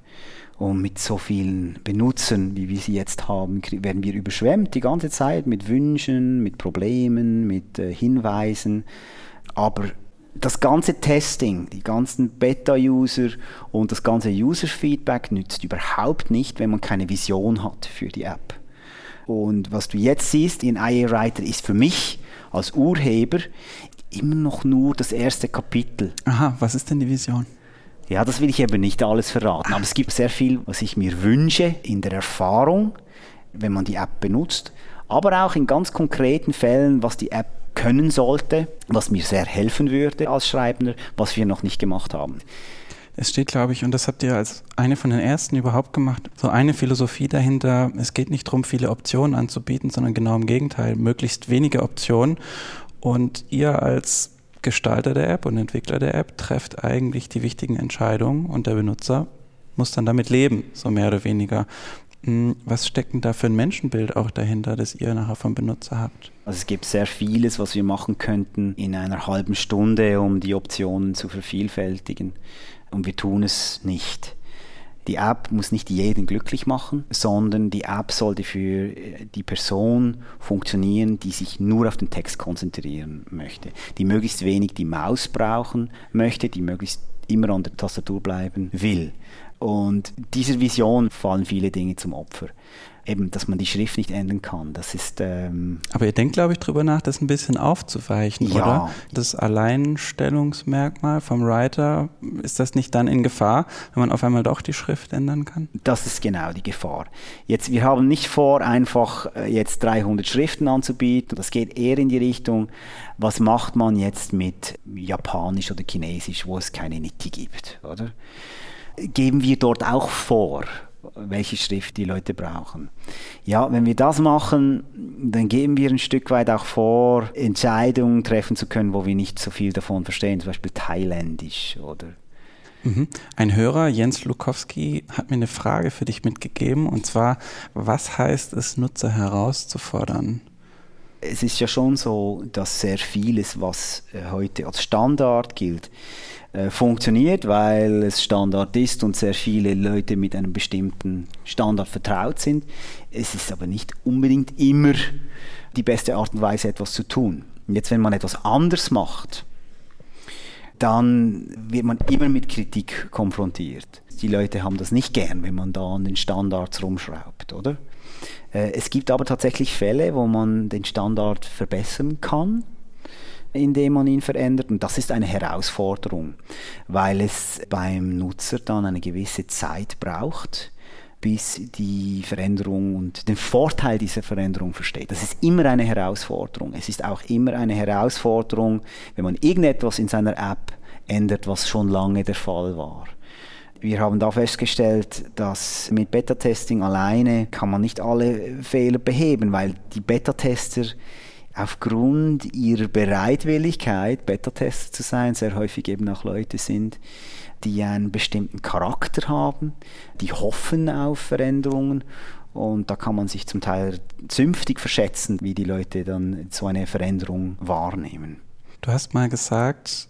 Und mit so vielen Benutzern, wie wir sie jetzt haben, werden wir überschwemmt die ganze Zeit mit Wünschen, mit Problemen, mit äh, Hinweisen. Aber das ganze Testing, die ganzen Beta-User und das ganze User-Feedback nützt überhaupt nicht, wenn man keine Vision hat für die App. Und was du jetzt siehst in IA Writer ist für mich als Urheber immer noch nur das erste Kapitel. Aha, was ist denn die Vision? Ja, das will ich eben nicht alles verraten, aber es gibt sehr viel, was ich mir wünsche in der Erfahrung, wenn man die App benutzt, aber auch in ganz konkreten Fällen, was die App können sollte, was mir sehr helfen würde als Schreibender, was wir noch nicht gemacht haben. Es steht, glaube ich, und das habt ihr als eine von den ersten überhaupt gemacht, so eine Philosophie dahinter, es geht nicht darum, viele Optionen anzubieten, sondern genau im Gegenteil, möglichst wenige Optionen. Und ihr als Gestalter der App und Entwickler der App trefft eigentlich die wichtigen Entscheidungen und der Benutzer muss dann damit leben, so mehr oder weniger. Hm, was steckt denn da für ein Menschenbild auch dahinter, das ihr nachher vom Benutzer habt? Also es gibt sehr vieles, was wir machen könnten in einer halben Stunde, um die Optionen zu vervielfältigen. Und wir tun es nicht. Die App muss nicht jeden glücklich machen, sondern die App sollte für äh, die Person funktionieren, die sich nur auf den Text konzentrieren möchte, die möglichst wenig die Maus brauchen möchte, die möglichst immer an der Tastatur bleiben will. Und dieser Vision fallen viele Dinge zum Opfer eben, dass man die Schrift nicht ändern kann. Das ist. Ähm Aber ihr denkt, glaube ich, darüber nach, das ein bisschen aufzuweichen, ja. oder? Das Alleinstellungsmerkmal vom Writer, ist das nicht dann in Gefahr, wenn man auf einmal doch die Schrift ändern kann? Das ist genau die Gefahr. Jetzt, wir haben nicht vor, einfach äh, jetzt 300 Schriften anzubieten. Das geht eher in die Richtung, was macht man jetzt mit Japanisch oder Chinesisch, wo es keine Niki gibt, oder? Geben wir dort auch vor, welche Schrift die Leute brauchen. Ja, wenn wir das machen, dann geben wir ein Stück weit auch vor, Entscheidungen treffen zu können, wo wir nicht so viel davon verstehen, zum Beispiel Thailändisch oder mhm. ein Hörer, Jens Lukowski, hat mir eine Frage für dich mitgegeben und zwar, was heißt es, Nutzer herauszufordern? Es ist ja schon so, dass sehr vieles, was äh, heute als Standard gilt, äh, funktioniert, weil es Standard ist und sehr viele Leute mit einem bestimmten Standard vertraut sind. Es ist aber nicht unbedingt immer die beste Art und Weise, etwas zu tun. Jetzt, wenn man etwas anders macht, dann wird man immer mit Kritik konfrontiert. Die Leute haben das nicht gern, wenn man da an den Standards rumschraubt, oder? Äh, es gibt aber tatsächlich Fälle, wo man den Standard verbessern kann indem man ihn verändert. Und das ist eine Herausforderung, weil es beim Nutzer dann eine gewisse Zeit braucht, bis die Veränderung und den Vorteil dieser Veränderung versteht. Das ist immer eine Herausforderung. Es ist auch immer eine Herausforderung, wenn man irgendetwas in seiner App ändert, was schon lange der Fall war. Wir haben da festgestellt, dass mit Beta-Testing alleine kann man nicht alle Fehler beheben, weil die Beta-Tester aufgrund ihrer Bereitwilligkeit, Beta-Tester zu sein, sehr häufig eben auch Leute sind, die einen bestimmten Charakter haben, die hoffen auf Veränderungen und da kann man sich zum Teil zünftig verschätzen, wie die Leute dann so eine Veränderung wahrnehmen. Du hast mal gesagt,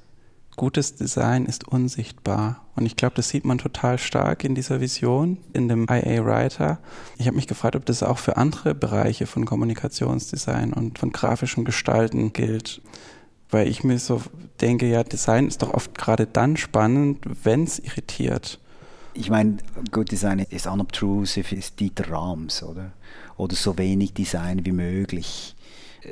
gutes Design ist unsichtbar. Und ich glaube, das sieht man total stark in dieser Vision, in dem IA Writer. Ich habe mich gefragt, ob das auch für andere Bereiche von Kommunikationsdesign und von grafischem Gestalten gilt. Weil ich mir so denke, ja, Design ist doch oft gerade dann spannend, wenn es irritiert. Ich meine, Good Design ist unobtrusive, ist Dieter Rams, oder? Oder so wenig Design wie möglich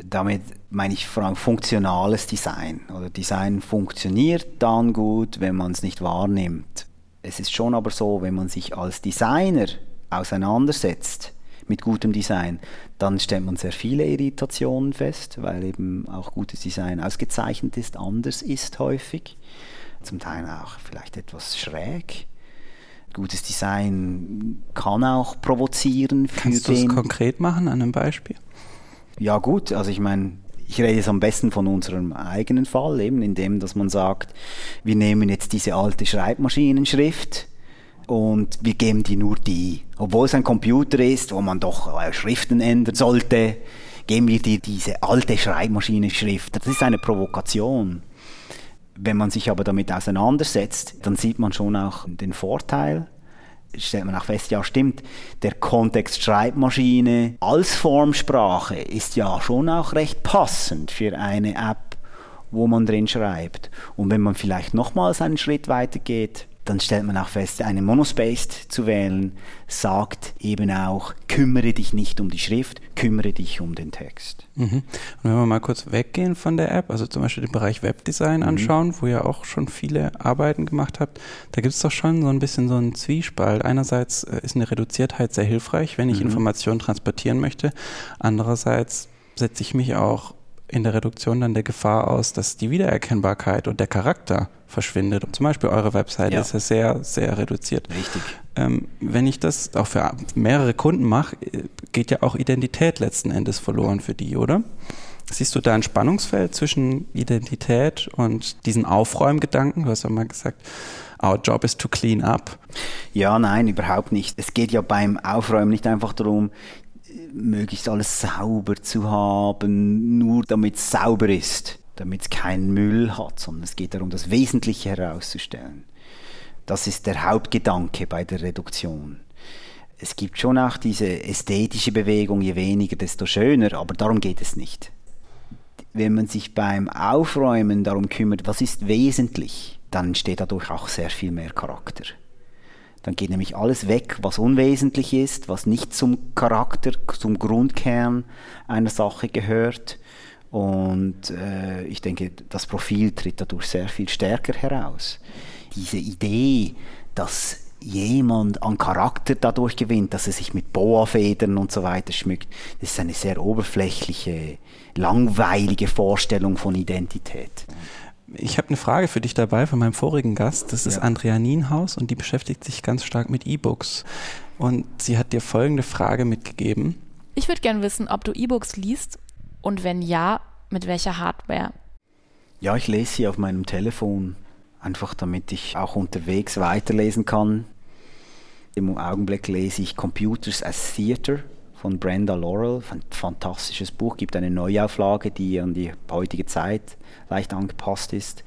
damit meine ich vor allem funktionales Design. Oder Design funktioniert dann gut, wenn man es nicht wahrnimmt. Es ist schon aber so, wenn man sich als Designer auseinandersetzt mit gutem Design, dann stellt man sehr viele Irritationen fest, weil eben auch gutes Design ausgezeichnet ist, anders ist häufig. Zum Teil auch vielleicht etwas schräg. Gutes Design kann auch provozieren. Kannst du es konkret machen an einem Beispiel? Ja gut, also ich meine, ich rede jetzt am besten von unserem eigenen Fall, eben in dem, dass man sagt, wir nehmen jetzt diese alte Schreibmaschinenschrift und wir geben die nur die. Obwohl es ein Computer ist, wo man doch äh, Schriften ändern sollte, geben wir dir diese alte Schreibmaschinenschrift. Das ist eine Provokation. Wenn man sich aber damit auseinandersetzt, dann sieht man schon auch den Vorteil stellt man auch fest, ja stimmt, der Kontext Schreibmaschine als Formsprache ist ja schon auch recht passend für eine App, wo man drin schreibt. Und wenn man vielleicht nochmals einen Schritt weiter geht, dann stellt man auch fest, einen Monospaced zu wählen, sagt eben auch, kümmere dich nicht um die Schrift, kümmere dich um den Text. Mhm. Und wenn wir mal kurz weggehen von der App, also zum Beispiel den Bereich Webdesign mhm. anschauen, wo ihr auch schon viele Arbeiten gemacht habt, da gibt es doch schon so ein bisschen so einen Zwiespalt. Einerseits äh, ist eine Reduziertheit sehr hilfreich, wenn ich mhm. Informationen transportieren möchte. Andererseits setze ich mich auch in der Reduktion dann der Gefahr aus, dass die Wiedererkennbarkeit und der Charakter verschwindet. Und zum Beispiel eure Webseite ja. ist ja sehr, sehr reduziert. Richtig. Ähm, wenn ich das auch für mehrere Kunden mache, geht ja auch Identität letzten Endes verloren für die, oder? Siehst du da ein Spannungsfeld zwischen Identität und diesen Aufräumgedanken? Du hast ja mal gesagt, our job is to clean up. Ja, nein, überhaupt nicht. Es geht ja beim Aufräumen nicht einfach darum, möglichst alles sauber zu haben, nur damit es sauber ist, damit es keinen Müll hat, sondern es geht darum, das Wesentliche herauszustellen. Das ist der Hauptgedanke bei der Reduktion. Es gibt schon auch diese ästhetische Bewegung, je weniger, desto schöner, aber darum geht es nicht. Wenn man sich beim Aufräumen darum kümmert, was ist wesentlich, dann entsteht dadurch auch sehr viel mehr Charakter. Dann geht nämlich alles weg, was unwesentlich ist, was nicht zum Charakter, zum Grundkern einer Sache gehört. Und äh, ich denke, das Profil tritt dadurch sehr viel stärker heraus. Diese Idee, dass jemand an Charakter dadurch gewinnt, dass er sich mit Boa-Federn und so weiter schmückt, das ist eine sehr oberflächliche, langweilige Vorstellung von Identität ich habe eine Frage für dich dabei von meinem vorigen Gast. Das ist ja. Andrea Nienhaus und die beschäftigt sich ganz stark mit E-Books. Und sie hat dir folgende Frage mitgegeben. Ich würde gerne wissen, ob du E-Books liest und wenn ja, mit welcher Hardware? Ja, ich lese sie auf meinem Telefon, einfach damit ich auch unterwegs weiterlesen kann. Im Augenblick lese ich Computers as Theater von Brenda Laurel. Ein fantastisches Buch, gibt eine Neuauflage, die an die heutige Zeit leicht angepasst ist.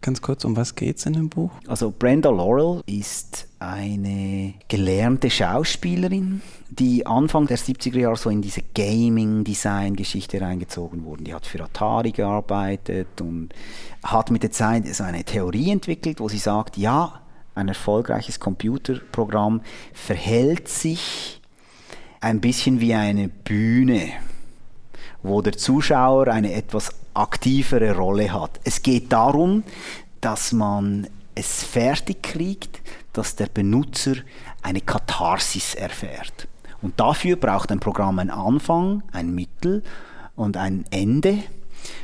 Ganz kurz, um was geht es in dem Buch? Also Brenda Laurel ist eine gelernte Schauspielerin, die Anfang der 70er Jahre so in diese Gaming-Design-Geschichte reingezogen wurde. Die hat für Atari gearbeitet und hat mit der Zeit so eine Theorie entwickelt, wo sie sagt, ja, ein erfolgreiches Computerprogramm verhält sich ein bisschen wie eine Bühne, wo der Zuschauer eine etwas aktivere Rolle hat. Es geht darum, dass man es fertig kriegt, dass der Benutzer eine Katharsis erfährt. Und dafür braucht ein Programm einen Anfang, ein Mittel und ein Ende.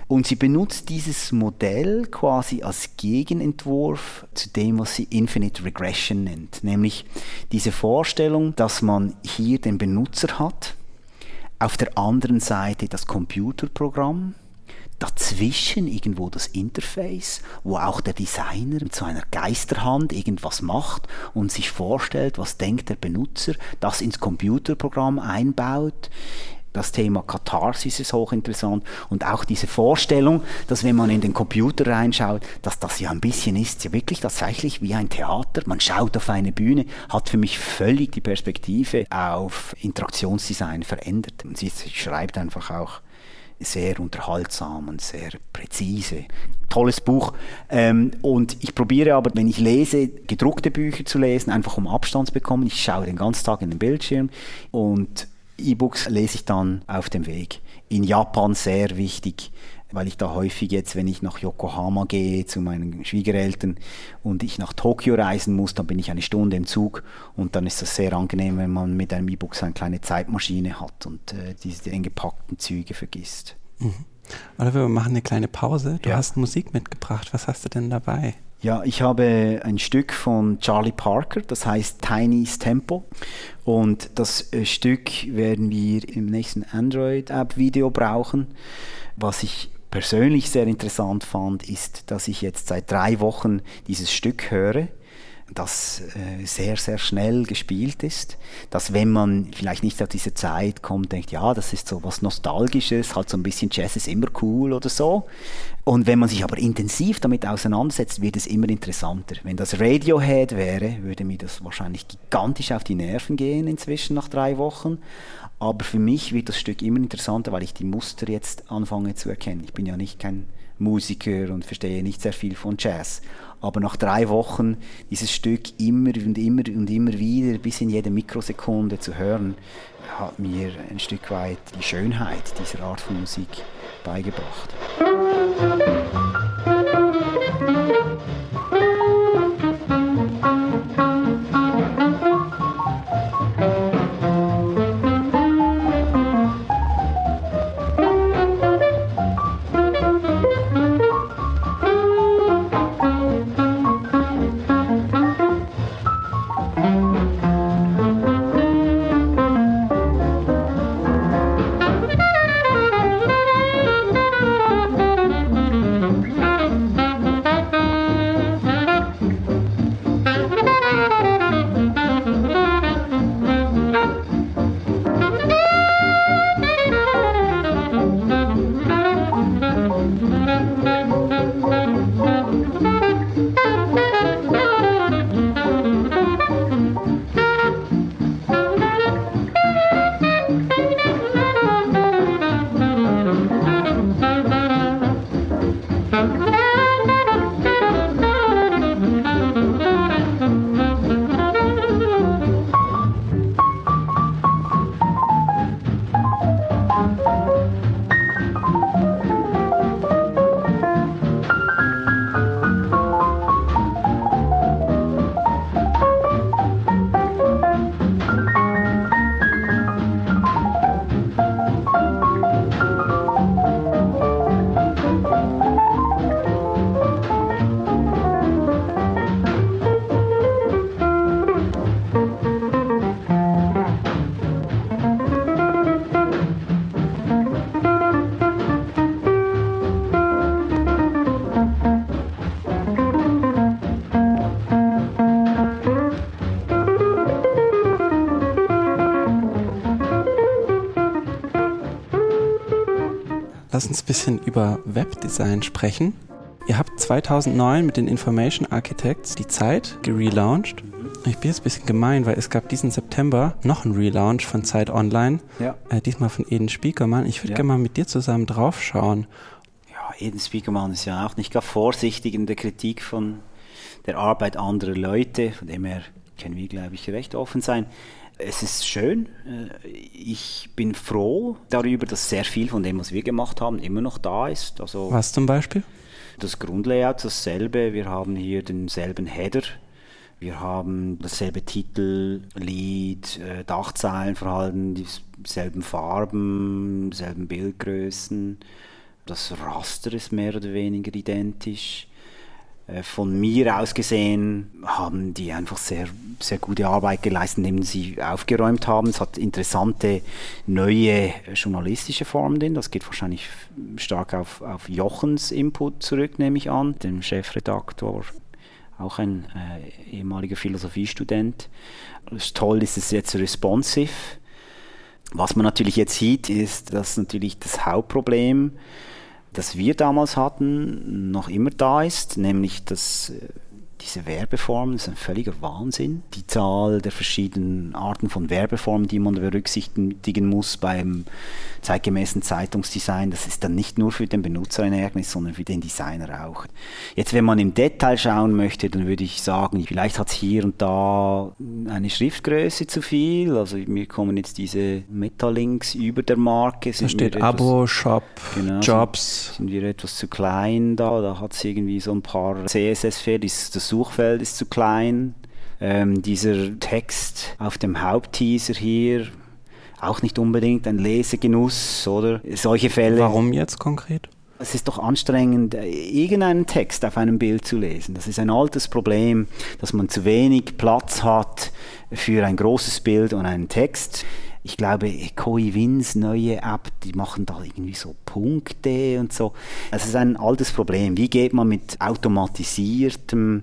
Und sie benutzt dieses Modell quasi als Gegenentwurf zu dem, was sie Infinite Regression nennt, nämlich diese Vorstellung, dass man hier den Benutzer hat, auf der anderen Seite das Computerprogramm, dazwischen irgendwo das Interface, wo auch der Designer mit so einer Geisterhand irgendwas macht und sich vorstellt, was denkt der Benutzer, das ins Computerprogramm einbaut. Das Thema Katharsis ist hochinteressant und auch diese Vorstellung, dass wenn man in den Computer reinschaut, dass das ja ein bisschen ist, ja wirklich tatsächlich wie ein Theater. Man schaut auf eine Bühne, hat für mich völlig die Perspektive auf Interaktionsdesign verändert. Und sie schreibt einfach auch sehr unterhaltsam und sehr präzise. Tolles Buch. Ähm, und ich probiere aber, wenn ich lese, gedruckte Bücher zu lesen, einfach um Abstand zu bekommen. Ich schaue den ganzen Tag in den Bildschirm und E-Books lese ich dann auf dem Weg. In Japan sehr wichtig. weil ich da häufig jetzt, wenn ich nach Yokohama gehe zu meinen Schwiegereltern und ich nach Tokio reisen muss, dann bin ich eine Stunde im Zug und dann ist das sehr angenehm, wenn man mit einem E-Book so eine kleine Zeitmaschine hat und äh, diese eingepackten Züge vergisst. Mhm. Oder wir machen eine kleine Pause. Du Ja. hast Musik mitgebracht. Was hast du denn dabei? Ja, ich habe ein Stück von Charlie Parker, das heißt Tiny's Tempo. Und das äh, Stück werden wir im nächsten Android-App-Video brauchen. Was ich persönlich sehr interessant fand, ist, dass ich jetzt seit drei Wochen dieses Stück höre, das äh, sehr, sehr schnell gespielt ist. Dass wenn man vielleicht nicht auf diese Zeit kommt, denkt, ja, das ist so was Nostalgisches, halt so ein bisschen Jazz ist immer cool oder so. Und wenn man sich aber intensiv damit auseinandersetzt, wird es immer interessanter. Wenn das Radiohead wäre, würde mir das wahrscheinlich gigantisch auf die Nerven gehen inzwischen nach drei Wochen. Aber für mich wird das Stück immer interessanter, weil ich die Muster jetzt anfange zu erkennen. Ich bin ja nicht kein Musiker und verstehe nicht sehr viel von Jazz. Aber nach drei Wochen dieses Stück immer und immer und immer wieder bis in jede Mikrosekunde zu hören, hat mir ein Stück weit die Schönheit dieser Art von Musik beigebracht. Lass uns ein bisschen über Webdesign sprechen. Ihr habt 2009 mit den Information Architects die Zeit gerelauncht. Ich bin jetzt ein bisschen gemein, weil es gab diesen September noch einen Relaunch von Zeit Online. Ja. Äh, diesmal von Eden Spiekermann. Ich würde Ja. gerne mal mit dir zusammen draufschauen. Ja, Eden Spiegelmann ist ja auch nicht gar vorsichtig in der Kritik von der Arbeit anderer Leute, von dem her können wir, glaube ich, recht offen sein. Es ist schön. Äh, Ich bin froh darüber, dass sehr viel von dem, was wir gemacht haben, immer noch da ist. Also Was zum Beispiel? das Grundlayout dasselbe. Wir haben hier denselben Header. Wir haben dasselbe Titel, Lied, äh, Dachzeilenverhalten, dieselben Farben, dieselben Bildgrößen. Das Raster ist mehr oder weniger identisch. Äh, Von mir aus gesehen haben die einfach sehr, sehr gute Arbeit geleistet, indem sie aufgeräumt haben. Es hat interessante neue journalistische Formen drin. Das geht wahrscheinlich stark auf, auf Jochens Input zurück, nehme ich an, dem Chefredaktor, auch ein äh, ehemaliger Philosophiestudent. Toll ist es jetzt responsive. Was man natürlich jetzt sieht, ist, dass natürlich das Hauptproblem, das wir damals hatten, noch immer da ist, nämlich dass äh, diese Werbeformen, das ist ein völliger Wahnsinn. Die Zahl der verschiedenen Arten von Werbeformen, die man berücksichtigen muss beim zeitgemäßen Zeitungsdesign, das ist dann nicht nur für den Benutzer ein Ärgernis, sondern für den Designer auch. Jetzt, wenn man im Detail schauen möchte, dann würde ich sagen, vielleicht hat es hier und da eine Schriftgröße zu viel. Also mir kommen jetzt diese Metalinks über der Marke. Da steht Abo, Shop, genau, Jobs. Sind, sind wir etwas zu klein da? Da hat es irgendwie so ein paar CSS-Fehler. Das Suchfeld ist zu klein. Ähm, dieser Text auf dem Hauptteaser hier, auch nicht unbedingt ein Lesegenuss, oder? Solche Fälle. Warum jetzt konkret? Es ist doch anstrengend, irgendeinen Text auf einem Bild zu lesen. Das ist ein altes Problem, dass man zu wenig Platz hat für ein großes Bild und einen Text. Ich glaube, Koi Wins neue App, die machen da irgendwie so Punkte und so. Es ist ein altes Problem. Wie geht man mit automatisiertem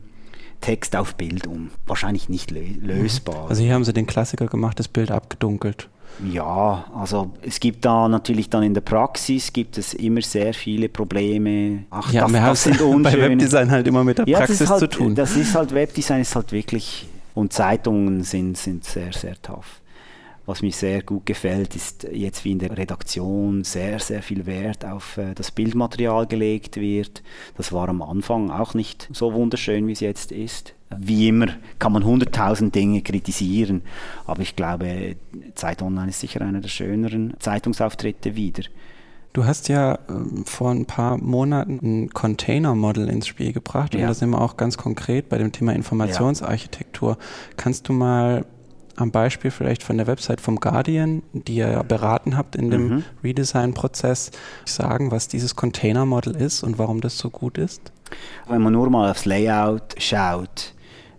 Text auf Bild um? Wahrscheinlich nicht lösbar. Also hier haben sie den Klassiker gemacht, das Bild abgedunkelt. Ja, also es gibt da natürlich dann in der Praxis gibt es immer sehr viele Probleme. Ach, ja, das, das sind unschöne. bei Webdesign halt immer mit der ja, Praxis halt, zu tun. Das ist halt Webdesign ist halt wirklich und Zeitungen sind sind sehr sehr tough. Was mir sehr gut gefällt, ist jetzt wie in der Redaktion sehr, sehr viel Wert auf äh, das Bildmaterial gelegt wird. Das war am Anfang auch nicht so wunderschön, wie es jetzt ist. Wie immer kann man hunderttausend Dinge kritisieren, aber ich glaube, Zeit Online ist sicher einer der schöneren Zeitungsauftritte wieder. Du hast ja äh, vor ein paar Monaten ein Container-Model ins Spiel gebracht ja. und da sind wir auch ganz konkret bei dem Thema Informationsarchitektur. Ja. Kannst du mal am Beispiel vielleicht von der Website vom Guardian, die ihr ja beraten habt in dem mhm. Redesign-Prozess, sagen, was dieses Container-Model ist und warum das so gut ist? Wenn man nur mal aufs Layout schaut,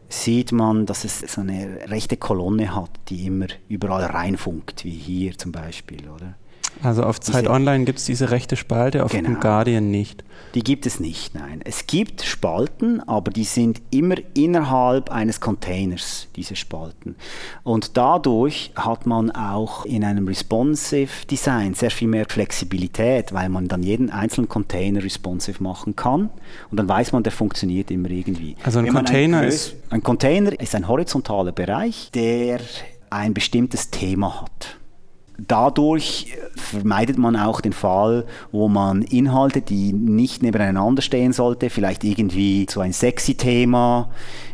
sieht man, dass es so eine rechte Kolonne hat, die immer überall reinfunkt, wie hier zum Beispiel, oder? Also auf Zeit diese, Online gibt es diese rechte Spalte, auf genau, dem Guardian nicht. Die gibt es nicht, nein. Es gibt Spalten, aber die sind immer innerhalb eines Containers, diese Spalten. Und dadurch hat man auch in einem responsive Design sehr viel mehr Flexibilität, weil man dann jeden einzelnen Container responsive machen kann. Und dann weiß man, der funktioniert immer irgendwie. Also ein Container ein ist. Ein Container ist ein horizontaler Bereich, der ein bestimmtes Thema hat dadurch vermeidet man auch den Fall, wo man Inhalte, die nicht nebeneinander stehen sollte, vielleicht irgendwie so ein sexy Thema,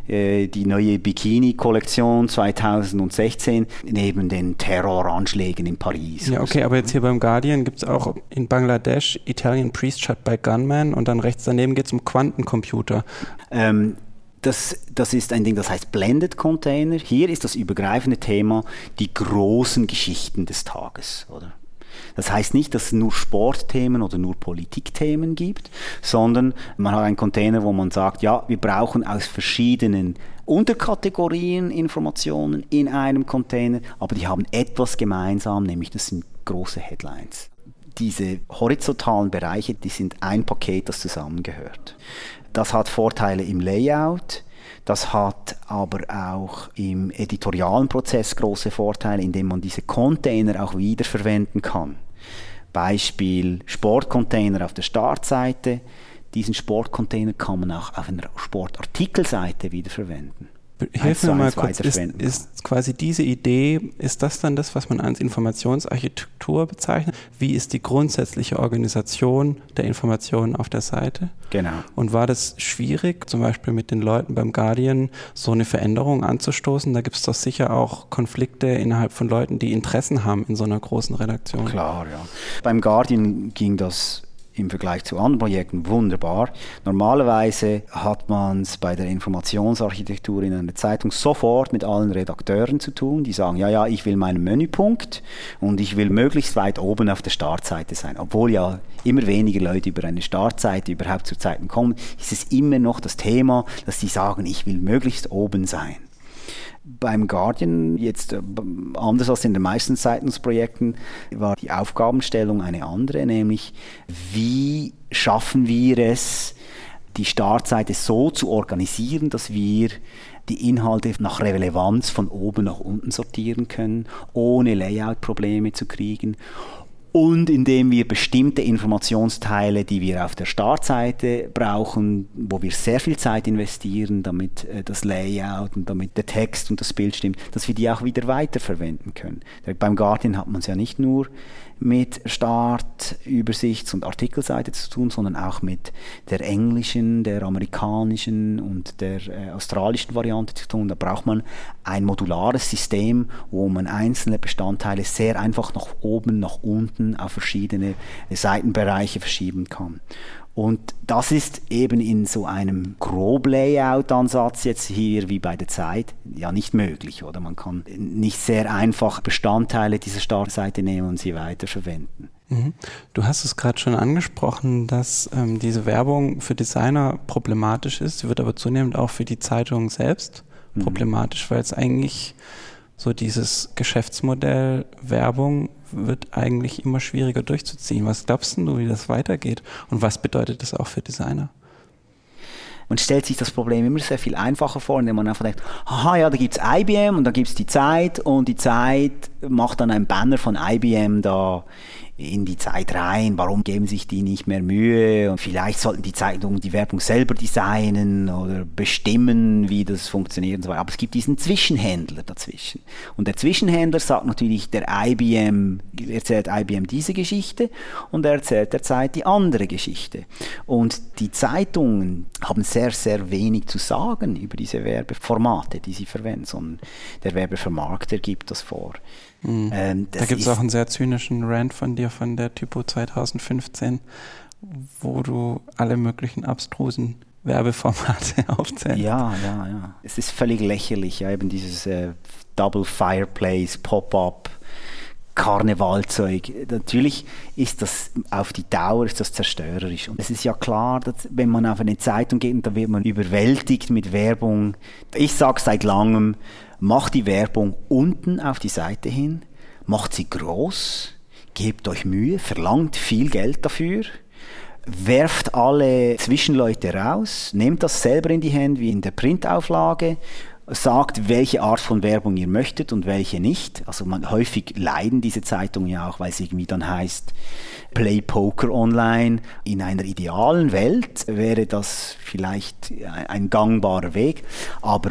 äh, die neue Bikini-Kollektion 2016 neben den Terroranschlägen in Paris. Ja, okay, aber jetzt hier beim Guardian gibt es auch in Bangladesch Italian Priest Shot by Gunman und dann rechts daneben geht es um Quantencomputer. Ähm, das, das ist ein Ding, das heißt Blended Container. Hier ist das übergreifende Thema die großen Geschichten des Tages, oder? Das heißt nicht, dass es nur Sportthemen oder nur Politikthemen gibt, sondern man hat einen Container, wo man sagt, ja, wir brauchen aus verschiedenen Unterkategorien Informationen in einem Container, aber die haben etwas gemeinsam, nämlich das sind große Headlines. Diese horizontalen Bereiche, die sind ein Paket, das zusammengehört. Das hat Vorteile im Layout. Das hat aber auch im editorialen Prozess große Vorteile, indem man diese Container auch wiederverwenden kann. Beispiel Sportcontainer auf der Startseite. Diesen Sportcontainer kann man auch auf einer Sportartikelseite wiederverwenden. Hilf mir mal kurz, ist, ist, quasi diese Idee, ist das dann das, was man als Informationsarchitektur bezeichnet? Wie ist die grundsätzliche Organisation der Informationen auf der Seite? Genau. Und war das schwierig, zum Beispiel mit den Leuten beim Guardian so eine Veränderung anzustoßen? Da gibt es doch sicher auch Konflikte innerhalb von Leuten, die Interessen haben in so einer großen Redaktion. Klar, ja. Beim Guardian ging das im Vergleich zu anderen Projekten wunderbar. Normalerweise hat man es bei der Informationsarchitektur in einer Zeitung sofort mit allen Redakteuren zu tun, die sagen, ja, ja, ich will meinen Menüpunkt und ich will möglichst weit oben auf der Startseite sein. Obwohl ja immer weniger Leute über eine Startseite überhaupt zu Zeiten kommen, ist es immer noch das Thema, dass sie sagen, ich will möglichst oben sein beim Guardian, jetzt äh, anders als in den meisten Zeitungsprojekten, war die Aufgabenstellung eine andere, nämlich wie schaffen wir es, die Startseite so zu organisieren, dass wir die Inhalte nach Relevanz von oben nach unten sortieren können, ohne Layout-Probleme zu kriegen und indem wir bestimmte Informationsteile, die wir auf der Startseite brauchen, wo wir sehr viel Zeit investieren, damit äh, das Layout und damit der Text und das Bild stimmt, dass wir die auch wieder weiterverwenden können. Beim Guardian hat man es ja nicht nur mit Start, Übersichts- und Artikelseite zu tun, sondern auch mit der englischen, der amerikanischen und der äh, australischen Variante zu tun. Da braucht man ein modulares System, wo man einzelne Bestandteile sehr einfach nach oben, nach unten auf verschiedene Seitenbereiche verschieben kann. Und das ist eben in so einem Grob-Layout-Ansatz jetzt hier wie bei der Zeit ja nicht möglich, oder? Man kann nicht sehr einfach Bestandteile dieser Startseite nehmen und sie weiterverwenden. Mhm. Du hast es gerade schon angesprochen, dass ähm, diese Werbung für Designer problematisch ist. Sie wird aber zunehmend auch für die Zeitung selbst mhm. problematisch, weil es eigentlich so dieses Geschäftsmodell Werbung wird eigentlich immer schwieriger durchzuziehen. Was glaubst du, wie das weitergeht und was bedeutet das auch für Designer? Man stellt sich das Problem immer sehr viel einfacher vor, indem man einfach denkt, aha, ja, da gibt es IBM und da gibt es die Zeit und die Zeit macht dann ein Banner von IBM da in die Zeit rein, warum geben sich die nicht mehr Mühe und vielleicht sollten die Zeitungen die Werbung selber designen oder bestimmen, wie das funktioniert und so weiter. Aber es gibt diesen Zwischenhändler dazwischen. Und der Zwischenhändler sagt natürlich, der IBM, erzählt IBM diese Geschichte und er erzählt der Zeit die andere Geschichte. Und die Zeitungen haben sehr, sehr wenig zu sagen über diese Werbeformate, die sie verwenden, sondern der Werbevermarkter gibt das vor. Mhm. Ähm, da gibt es auch einen sehr zynischen Rant von dir von der Typo 2015, wo du alle möglichen abstrusen Werbeformate aufzählst. Ja, ja, ja. Es ist völlig lächerlich, ja, eben dieses äh, Double Fireplace, Pop-up. Karnevalzeug. Natürlich ist das auf die Dauer ist das zerstörerisch. Und es ist ja klar, dass wenn man auf eine Zeitung geht, dann wird man überwältigt mit Werbung. Ich sage seit langem, macht die Werbung unten auf die Seite hin, macht sie groß, gebt euch Mühe, verlangt viel Geld dafür, werft alle Zwischenleute raus, nehmt das selber in die Hände wie in der Printauflage. Sagt, welche Art von Werbung ihr möchtet und welche nicht. Also man, häufig leiden diese Zeitungen ja auch, weil es irgendwie dann heißt, Play Poker online. In einer idealen Welt wäre das vielleicht ein gangbarer Weg, aber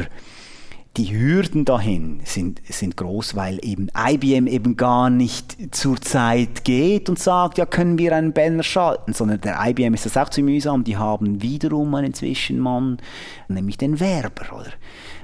die Hürden dahin sind, sind groß, weil eben IBM eben gar nicht zur Zeit geht und sagt, ja, können wir einen Banner schalten, sondern der IBM ist das auch zu mühsam. Die haben wiederum einen Zwischenmann, nämlich den Werber, oder?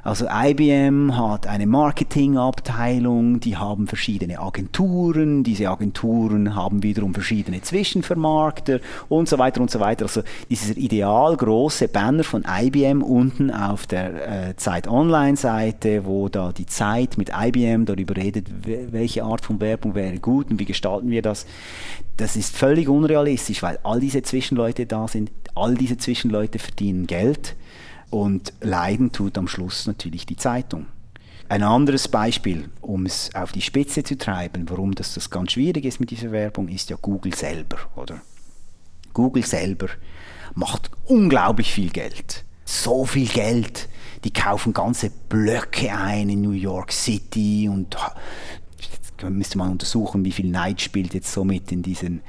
Also IBM hat eine Marketingabteilung, die haben verschiedene Agenturen, diese Agenturen haben wiederum verschiedene Zwischenvermarkter und so weiter und so weiter. Also dieser ideal große Banner von IBM unten auf der äh, Zeit Online-Seite, wo da die Zeit mit IBM darüber redet, welche Art von Werbung wäre gut und wie gestalten wir das. Das ist völlig unrealistisch, weil all diese Zwischenleute da sind, all diese Zwischenleute verdienen Geld und leiden tut am Schluss natürlich die Zeitung. Ein anderes Beispiel, um es auf die Spitze zu treiben, warum das, das ganz schwierig ist mit dieser Werbung, ist ja Google selber, oder? Google selber macht unglaublich viel Geld. So viel Geld. Die kaufen ganze Blöcke ein in New York City und jetzt müsste man untersuchen, wie viel Neid spielt jetzt so mit in diesen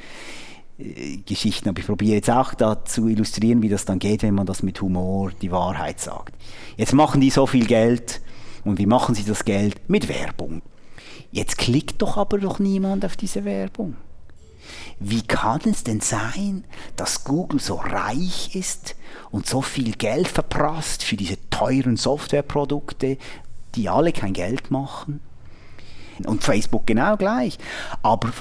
Geschichten, aber ich probiere jetzt auch da zu illustrieren, wie das dann geht, wenn man das mit Humor die Wahrheit sagt. Jetzt machen die so viel Geld und wie machen sie das Geld? Mit Werbung. Jetzt klickt doch aber doch niemand auf diese Werbung. Wie kann es denn sein, dass Google so reich ist und so viel Geld verprasst für diese teuren Softwareprodukte, die alle kein Geld machen? Und Facebook genau gleich. Aber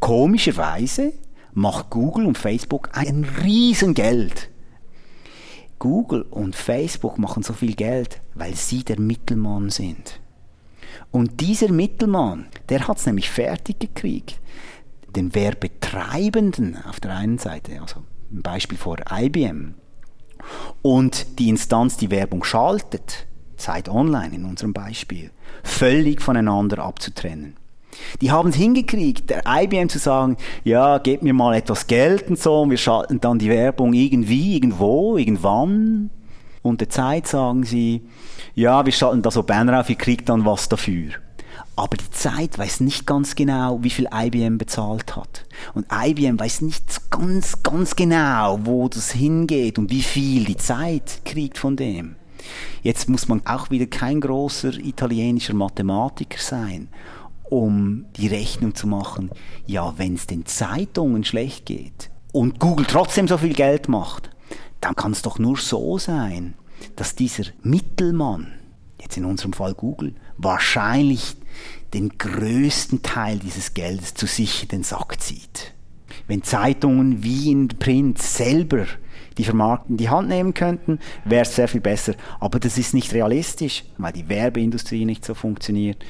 komischerweise macht Google und Facebook ein Riesengeld. Google und Facebook machen so viel Geld, weil sie der Mittelmann sind. Und dieser Mittelmann, der hat es nämlich fertig gekriegt, den Werbetreibenden auf der einen Seite, also ein Beispiel vor IBM, und die Instanz, die Werbung schaltet, Zeit Online in unserem Beispiel, völlig voneinander abzutrennen. Die haben es hingekriegt, der IBM zu sagen, ja, gebt mir mal etwas Geld und so, und wir schalten dann die Werbung irgendwie, irgendwo, irgendwann. Und der Zeit sagen sie, ja, wir schalten da so Banner auf, ihr kriegt dann was dafür. Aber die Zeit weiß nicht ganz genau, wie viel IBM bezahlt hat. Und IBM weiß nicht ganz, ganz genau, wo das hingeht und wie viel die Zeit kriegt von dem. Jetzt muss man auch wieder kein großer italienischer Mathematiker sein, um die Rechnung zu machen, ja, wenn es den Zeitungen schlecht geht und Google trotzdem so viel Geld macht, dann kann es doch nur so sein, dass dieser Mittelmann, jetzt in unserem Fall Google, wahrscheinlich den größten Teil dieses Geldes zu sich in den Sack zieht. Wenn Zeitungen wie in Print selber die Vermarktung in die Hand nehmen könnten, wäre es sehr viel besser. Aber das ist nicht realistisch, weil die Werbeindustrie nicht so funktioniert.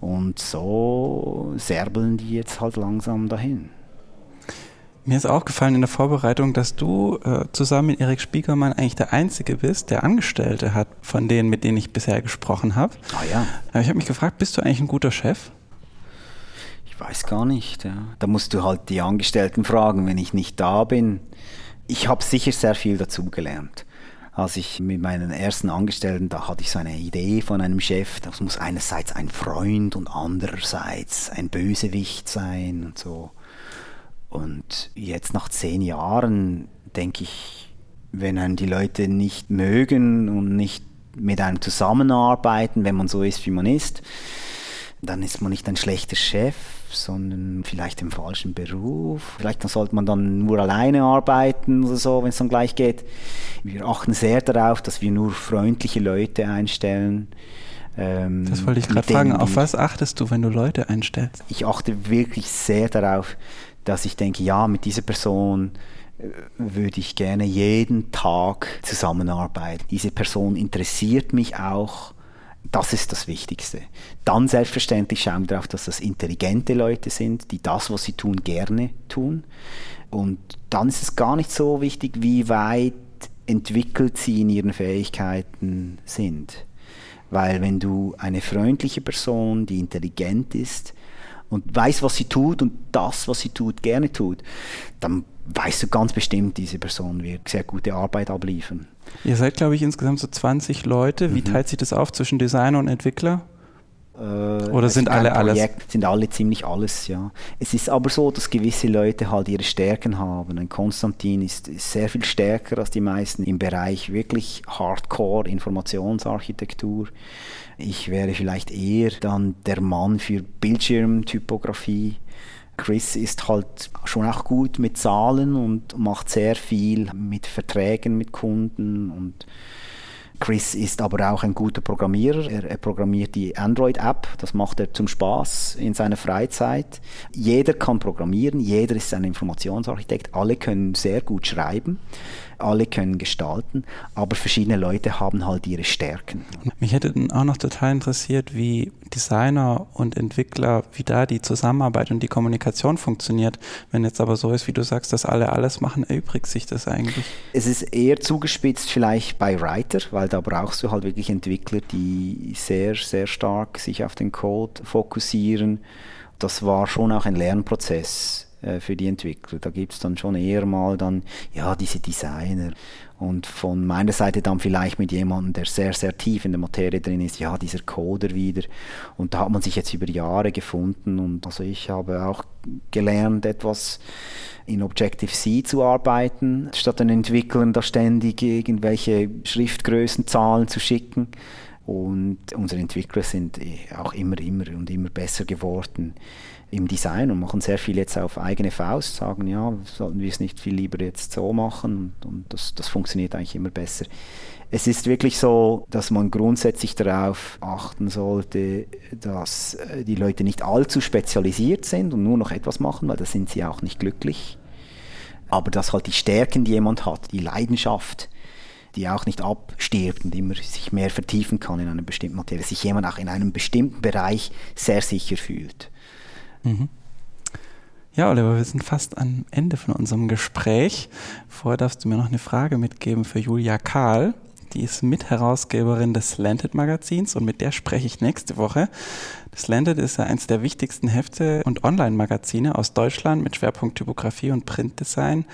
Und so serbeln die jetzt halt langsam dahin. Mir ist aufgefallen in der Vorbereitung, dass du äh, zusammen mit Erik Spiekermann eigentlich der Einzige bist, der Angestellte hat von denen, mit denen ich bisher gesprochen habe. Ah ja. Aber ich habe mich gefragt, bist du eigentlich ein guter Chef? Ich weiß gar nicht. Ja. Da musst du halt die Angestellten fragen, wenn ich nicht da bin. Ich habe sicher sehr viel dazugelernt. Als ich mit meinen ersten Angestellten, da hatte ich so eine Idee von einem Chef, das muss einerseits ein Freund und andererseits ein Bösewicht sein und so. Und jetzt nach zehn Jahren denke ich, wenn einen die Leute nicht mögen und nicht mit einem zusammenarbeiten, wenn man so ist, wie man ist, dann ist man nicht ein schlechter Chef, sondern vielleicht im falschen Beruf. Vielleicht sollte man dann nur alleine arbeiten oder so, wenn es dann gleich geht. Wir achten sehr darauf, dass wir nur freundliche Leute einstellen. Ähm, das wollte ich gerade fragen. Auf was achtest du, wenn du Leute einstellst? Ich achte wirklich sehr darauf, dass ich denke, ja, mit dieser Person äh, würde ich gerne jeden Tag zusammenarbeiten. Diese Person interessiert mich auch. Das ist das Wichtigste. Dann selbstverständlich schauen wir darauf, dass das intelligente Leute sind, die das, was sie tun, gerne tun. Und dann ist es gar nicht so wichtig, wie weit entwickelt sie in ihren Fähigkeiten sind. Weil wenn du eine freundliche Person, die intelligent ist, und weiß, was sie tut und das, was sie tut, gerne tut, dann weißt du ganz bestimmt, diese Person wird sehr gute Arbeit abliefern. Ihr seid, glaube ich, insgesamt so 20 Leute. Wie mhm. teilt sich das auf zwischen Designer und Entwickler? Äh, Oder sind alle Projekt, alles? Sind alle ziemlich alles, ja. Es ist aber so, dass gewisse Leute halt ihre Stärken haben. Ein Konstantin ist, ist sehr viel stärker als die meisten im Bereich wirklich Hardcore Informationsarchitektur. Ich wäre vielleicht eher dann der Mann für Bildschirmtypografie. Chris ist halt schon auch gut mit Zahlen und macht sehr viel mit Verträgen mit Kunden und Chris ist aber auch ein guter Programmierer. Er, er programmiert die Android-App. Das macht er zum Spaß in seiner Freizeit. Jeder kann programmieren. Jeder ist ein Informationsarchitekt. Alle können sehr gut schreiben alle können gestalten, aber verschiedene Leute haben halt ihre Stärken. Mich hätte auch noch total interessiert, wie Designer und Entwickler, wie da die Zusammenarbeit und die Kommunikation funktioniert. Wenn jetzt aber so ist, wie du sagst, dass alle alles machen, erübrigt sich das eigentlich? Es ist eher zugespitzt vielleicht bei Writer, weil da brauchst du halt wirklich Entwickler, die sehr, sehr stark sich auf den Code fokussieren. Das war schon auch ein Lernprozess äh, für die Entwickler. Da gibt es dann schon eher mal dann, ja, diese Designer. Und von meiner Seite dann vielleicht mit jemandem, der sehr, sehr tief in der Materie drin ist, ja, dieser Coder wieder. Und da hat man sich jetzt über Jahre gefunden. Und also ich habe auch gelernt, etwas in Objective-C zu arbeiten, statt den Entwicklern da ständig irgendwelche Schriftgrößen, Zahlen zu schicken. Und unsere Entwickler sind auch immer, immer und immer besser geworden im Design und machen sehr viel jetzt auf eigene Faust, sagen, ja, sollten wir es nicht viel lieber jetzt so machen und, und das, das funktioniert eigentlich immer besser. Es ist wirklich so, dass man grundsätzlich darauf achten sollte, dass äh, die Leute nicht allzu spezialisiert sind und nur noch etwas machen, weil da sind sie auch nicht glücklich. Aber dass halt die Stärken, die jemand hat, die Leidenschaft, die auch nicht abstirbt und immer sich mehr vertiefen kann in einer bestimmten Materie, sich jemand auch in einem bestimmten Bereich sehr sicher fühlt. Mhm. Ja, Oliver, wir sind fast am Ende von unserem Gespräch. Vorher darfst du mir noch eine Frage mitgeben für Julia Kahl. Die ist Mitherausgeberin des Slanted Magazins und mit der spreche ich nächste Woche. Das Slanted ist ja eines der wichtigsten Hefte und Online-Magazine aus Deutschland mit Schwerpunkt Typografie und Printdesign.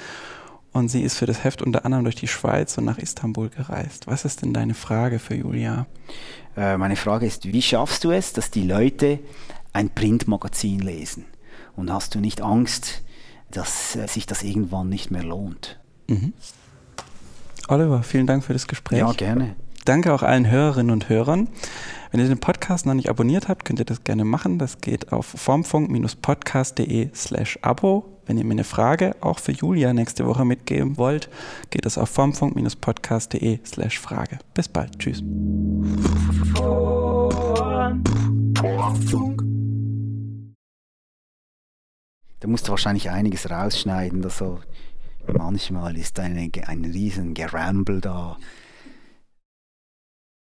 Und sie ist für das Heft unter anderem durch die Schweiz und nach Istanbul gereist. Was ist denn deine Frage für Julia? Äh, meine Frage ist, wie schaffst du es, dass die Leute ein Printmagazin lesen? Und hast du nicht Angst, dass äh, sich das irgendwann nicht mehr lohnt? Mhm. Oliver, vielen Dank für das Gespräch. Ja, gerne. Danke auch allen Hörerinnen und Hörern. Wenn ihr den Podcast noch nicht abonniert habt, könnt ihr das gerne machen. Das geht auf formfunk-podcast.de slash abo. Wenn ihr mir eine Frage auch für Julia nächste Woche mitgeben wollt, geht es auf formfunk-podcast.de slash Frage. Bis bald. Tschüss. Da musst du wahrscheinlich einiges rausschneiden. Also manchmal ist eine, ein riesen Geramble da.